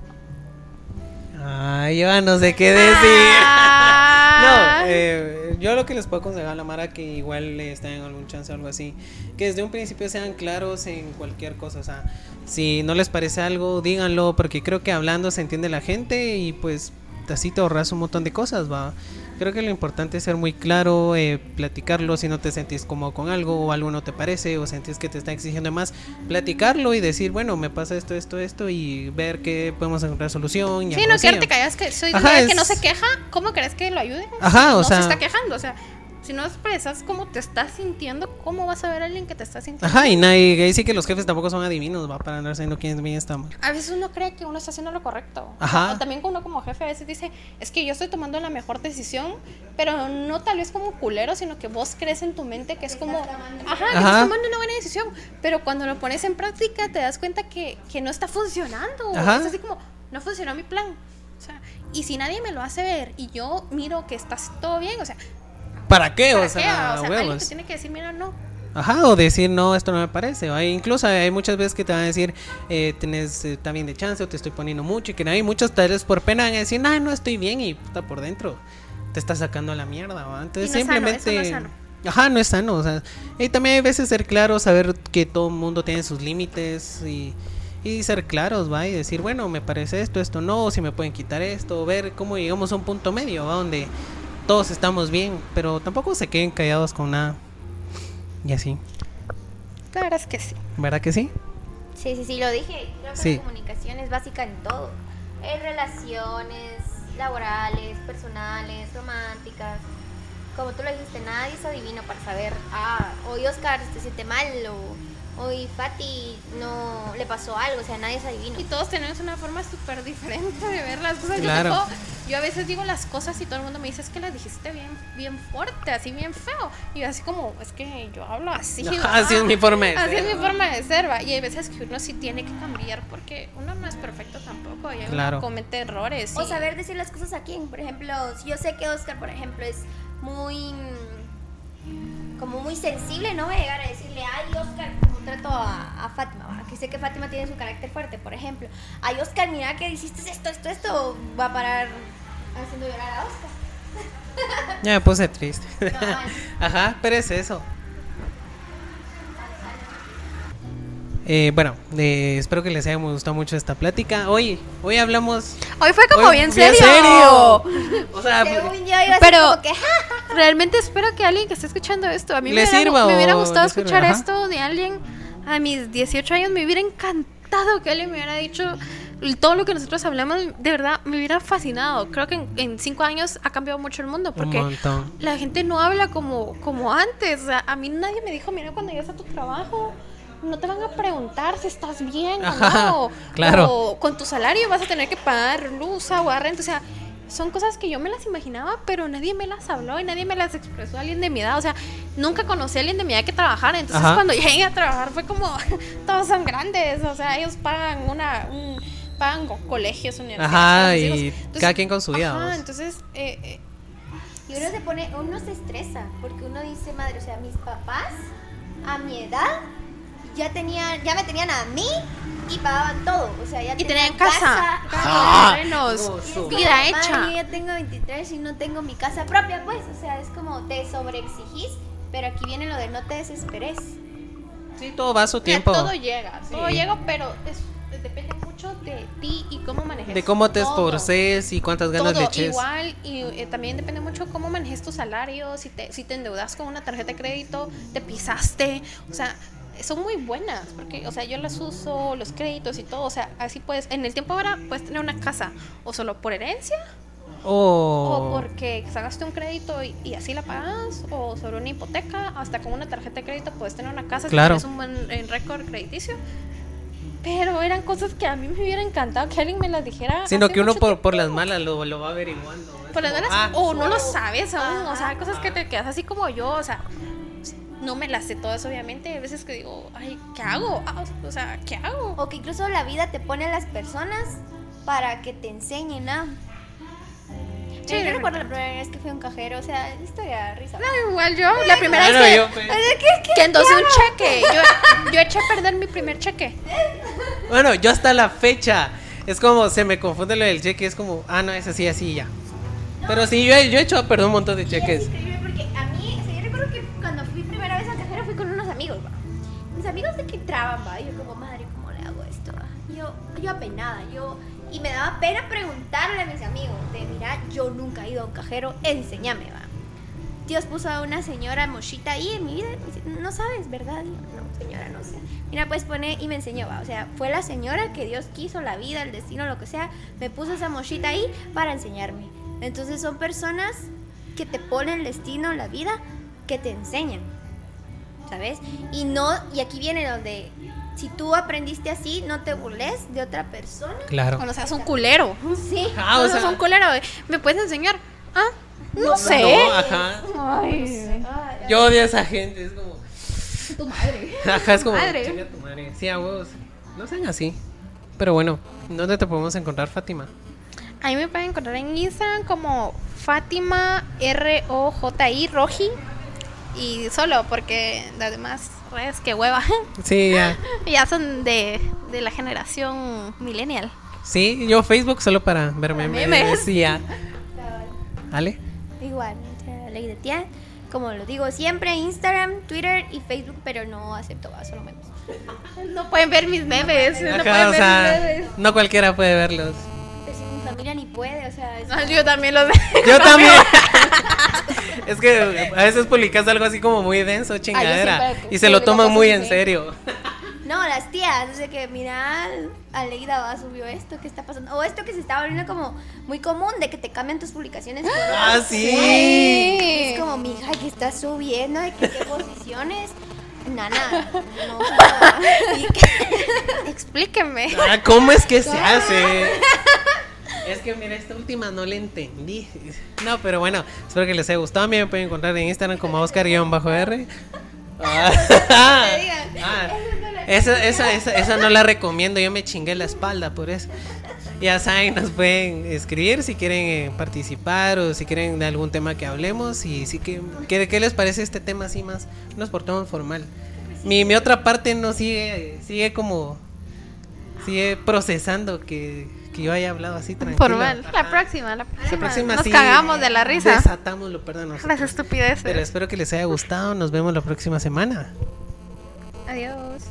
Ay, yo no sé qué decir. Ah. No, eh, yo lo que les puedo aconsejar a la Mara que igual le están en algún chance o algo así, que desde un principio sean claros en cualquier cosa, o sea, si no les parece algo, díganlo, porque creo que hablando se entiende la gente y pues así te ahorras un montón de cosas, va. Creo que lo importante es ser muy claro, eh, platicarlo si no te sentís cómodo con algo o algo no te parece o sentís que te está exigiendo más, platicarlo y decir, bueno, me pasa esto, esto, esto y ver qué podemos encontrar solución. Y Sí, no quedarte callas que soy Ajá, que no se queja. ¿Cómo crees que lo ayude? Ajá, o no sea- se está quejando, o sea, si no expresas cómo te estás sintiendo, ¿cómo vas a ver a alguien que te está sintiendo? Ajá, y nadie, sí que los jefes tampoco son adivinos, va para andar sabiendo quién bien está mal. A veces uno cree que uno está haciendo lo correcto. Ajá. O también uno como jefe a veces dice, es que yo estoy tomando la mejor decisión, pero no tal vez como culero, sino que vos crees en tu mente que es como, ajá, que estás tomando una buena decisión, pero cuando lo pones en práctica te das cuenta que, que no está funcionando. Ajá. Es así como, no funcionó mi plan. O sea, y si nadie me lo hace ver y yo miro que estás todo bien, o sea, ¿Para qué? ¿para O sea, qué? O sea, huevos. te tiene que decir, mira, no. Ajá, o decir, no, esto no me parece. o hay- incluso hay muchas veces que te van a decir, eh, tenés eh, también de chance o te estoy poniendo mucho. Y que hay muchos vez por pena van a decir, no, no estoy bien. Y puta, por dentro te está sacando la mierda. ¿va? Entonces no simplemente. no es sano. Ajá, no es sano. O sea, y también hay veces ser claro, saber que todo el mundo tiene sus límites y, y ser claros, ¿va? Y decir, bueno, me parece esto, esto no, si me pueden quitar esto, ver cómo llegamos a un punto medio, ¿va? Donde todos estamos bien, pero tampoco se queden callados con nada. Y así. La verdad es que sí. ¿Verdad que sí? Sí, sí, sí, lo dije. Creo que Sí. la comunicación es básica en todo. En relaciones laborales, personales, románticas. Como tú lo dijiste, nadie es adivino para saber, ah, hoy Oscar se siente mal o hoy Fati no le pasó algo, o sea, nadie es adivino. Y todos tenemos una forma súper diferente de ver las cosas. Claro. Yo, tengo- yo a veces digo las cosas y todo el mundo me dice, es que las dijiste bien, bien fuerte, así bien feo. Y yo así como, es que yo hablo así. ¿va? así es mi forma de Así ser, es mi ¿va? forma de ser, ¿va? Y hay veces que uno sí tiene que cambiar porque uno no es perfecto tampoco. Y uno Claro. comete errores. O saber decir las cosas a quién. Por ejemplo, si yo sé que Oscar, por ejemplo, es muy. como muy sensible, no voy a llegar a decirle, ay, Oscar, trato a, a Fátima, ¿va? que sé que Fátima tiene su carácter fuerte, por ejemplo. Ay, Oscar, mira que hiciste esto, esto, esto, va a parar haciendo llorar a Oscar. Ya me puse triste. Ajá, pero es eso. Eh, bueno, eh, espero que les haya gustado mucho esta plática. Hoy, hoy hablamos. Hoy fue como hoy- bien serio. O sea, Según yo iba a ser Pero- como que, "Ja, Realmente espero que alguien que esté escuchando esto, a mí me, hubiera, sirva me hubiera o gustado escuchar esto de alguien a mis 18 años, me hubiera encantado que alguien me hubiera dicho todo lo que nosotros hablamos, de verdad, me hubiera fascinado. Creo que en, en cinco años ha cambiado mucho el mundo un porque la gente no habla como, como antes. O sea, a mí nadie me dijo, mira, cuando llegas a tu trabajo, no te van a preguntar si estás bien o no. claro. O con tu salario vas a tener que pagar luz, agua, renta. O sea, son cosas que yo me las imaginaba, pero nadie me las habló y nadie me las expresó alguien de mi edad. O sea, nunca conocí a alguien de mi edad que trabajara. Entonces, Ajá. cuando llegué a trabajar fue como, todos son grandes. O sea, ellos pagan una... Un, pagan co- colegios, universidades. Ajá, y. Entonces, cada quien con su vida, Ajá, vamos. entonces, eh, eh, Y uno se pone, uno se estresa, porque uno dice, madre, o sea, mis papás a mi edad ya tenían, ya me tenían a mí y pagaban todo, o sea, ya y tenían casa, Ah, es su- como, vida madre, hecha. yo ya tengo 23 y no tengo mi casa propia, pues, o sea, es como te sobreexigís, pero aquí viene lo de no te desesperes. Sí, todo va a su Mira, tiempo. todo llega, todo Sí. llega, pero es- depende mucho de ti y cómo manejes. De cómo te todo. esforces y cuántas ganas Todo le eches. igual y eh, también depende mucho cómo manejes tu salario, si te, si te endeudas con una tarjeta de crédito, te pisaste, o sea, son muy buenas, porque, o sea, yo las uso, los créditos y todo, o sea, así puedes, en el tiempo ahora puedes tener una casa, o solo por herencia, o Oh, porque sacaste un crédito y, y así la pagas, o sobre una hipoteca, hasta con una tarjeta de crédito puedes tener una casa Claro. si tienes un buen récord crediticio. Pero eran cosas que a mí me hubiera encantado que alguien me las dijera. sino que uno por, por las malas lo, lo va averiguando. Por las malas, ah, o no lo sabes aún, o sea, cosas que te quedas así como yo, o sea, no me las sé todas, obviamente. Hay veces que digo, ay, ¿qué hago? Ah, o sea, ¿qué hago? O que incluso la vida te pone a las personas para que te enseñen a... Sí, yo recuerdo la primera vez que fui a un cajero, o sea, historia risa. No, igual yo, la primera Bueno, vez que, yo, pues. que endosé un cheque, yo, yo eché a perder mi primer cheque. Bueno, yo hasta la fecha. Es como, se me confunde lo del cheque. Es como, ah, no, es así, así ya. Pero sí, yo, he- yo he hecho a perder un montón de cheques. Amigos de que entraban, va. Yo como, madre, ¿cómo le hago esto? yo, yo apenada, yo Y me daba pena preguntarle a mis amigos, de mira, yo nunca he ido a un cajero, enséñame, va. Dios puso a una señora mochita ahí en mi vida. no sabes, ¿verdad? Yo, no, señora, no sé. Mira, pues pone y me enseñó, va. O sea, fue la señora que Dios quiso, la vida, el destino, lo que sea, me puso esa mochita ahí para enseñarme. Entonces son personas que te ponen el destino, la vida, que te enseñan. ¿Sabes? Y no, y aquí viene donde si tú aprendiste así, no te burles de otra persona. Claro. Cuando seas un culero. Sí. Ah, o Cuando seas sea, un culero, ¿me puedes enseñar? Ah, no, sé. no, ajá. Ay, Ay, Yo odio a esa gente, es como. tu madre. Ajá, es como. Madre. "Chinga tu madre". Sí, a huevos. No sean así. Pero bueno, ¿dónde te podemos encontrar, Fátima? A mí me pueden encontrar en Instagram como Fátima R-O-J-I Roji. Y solo porque las demás redes que hueva Sí, ya. ya son de, de la generación millennial. Sí, yo Facebook solo para ver memes. y ya. ¿Ale? Igual, ley de tía. Como lo digo siempre, Instagram, Twitter y Facebook, pero no acepto solo memes. No pueden ver mis memes. no pueden o ver sea, mis memes. no cualquiera puede verlos. Familia ni puede, o sea, es- Ah, Yo también los Yo también. es que a veces publicas algo así como muy denso, chingadera. siempre y se lo toman muy en serio. No, las tías, o sea que mira, Aleida va, subió esto, ¿qué está pasando? O esto que se está volviendo como muy común de que te cambian tus publicaciones. por Ah, sí. Es como, mija, ¿qué estás subiendo? ¿De qué, qué posiciones? Nana, no. Y que- Explíquenme. Ah, ¿Cómo es que se hace? Es que mira, esta última no la entendí. No, pero bueno, espero que les haya gustado. A mí me pueden encontrar en Instagram como Oscar-R. Ah, ah, esa, esa, esa, esa no la recomiendo. Yo me chingué la espalda por eso. Ya saben, nos pueden escribir si quieren eh, participar o si quieren de algún tema que hablemos. Y sí que, ¿qué, qué les parece este tema así más? Nos portamos formal. Mi, mi otra parte no sigue, sigue como sigue procesando que, que yo haya hablado así tranquilo. Formal. La Ajá. próxima, la próxima. La próxima Nos sí cagamos de la risa. Desatamos lo perdón. Las estupideces. Pero espero que les haya gustado. Nos vemos la próxima semana. Adiós.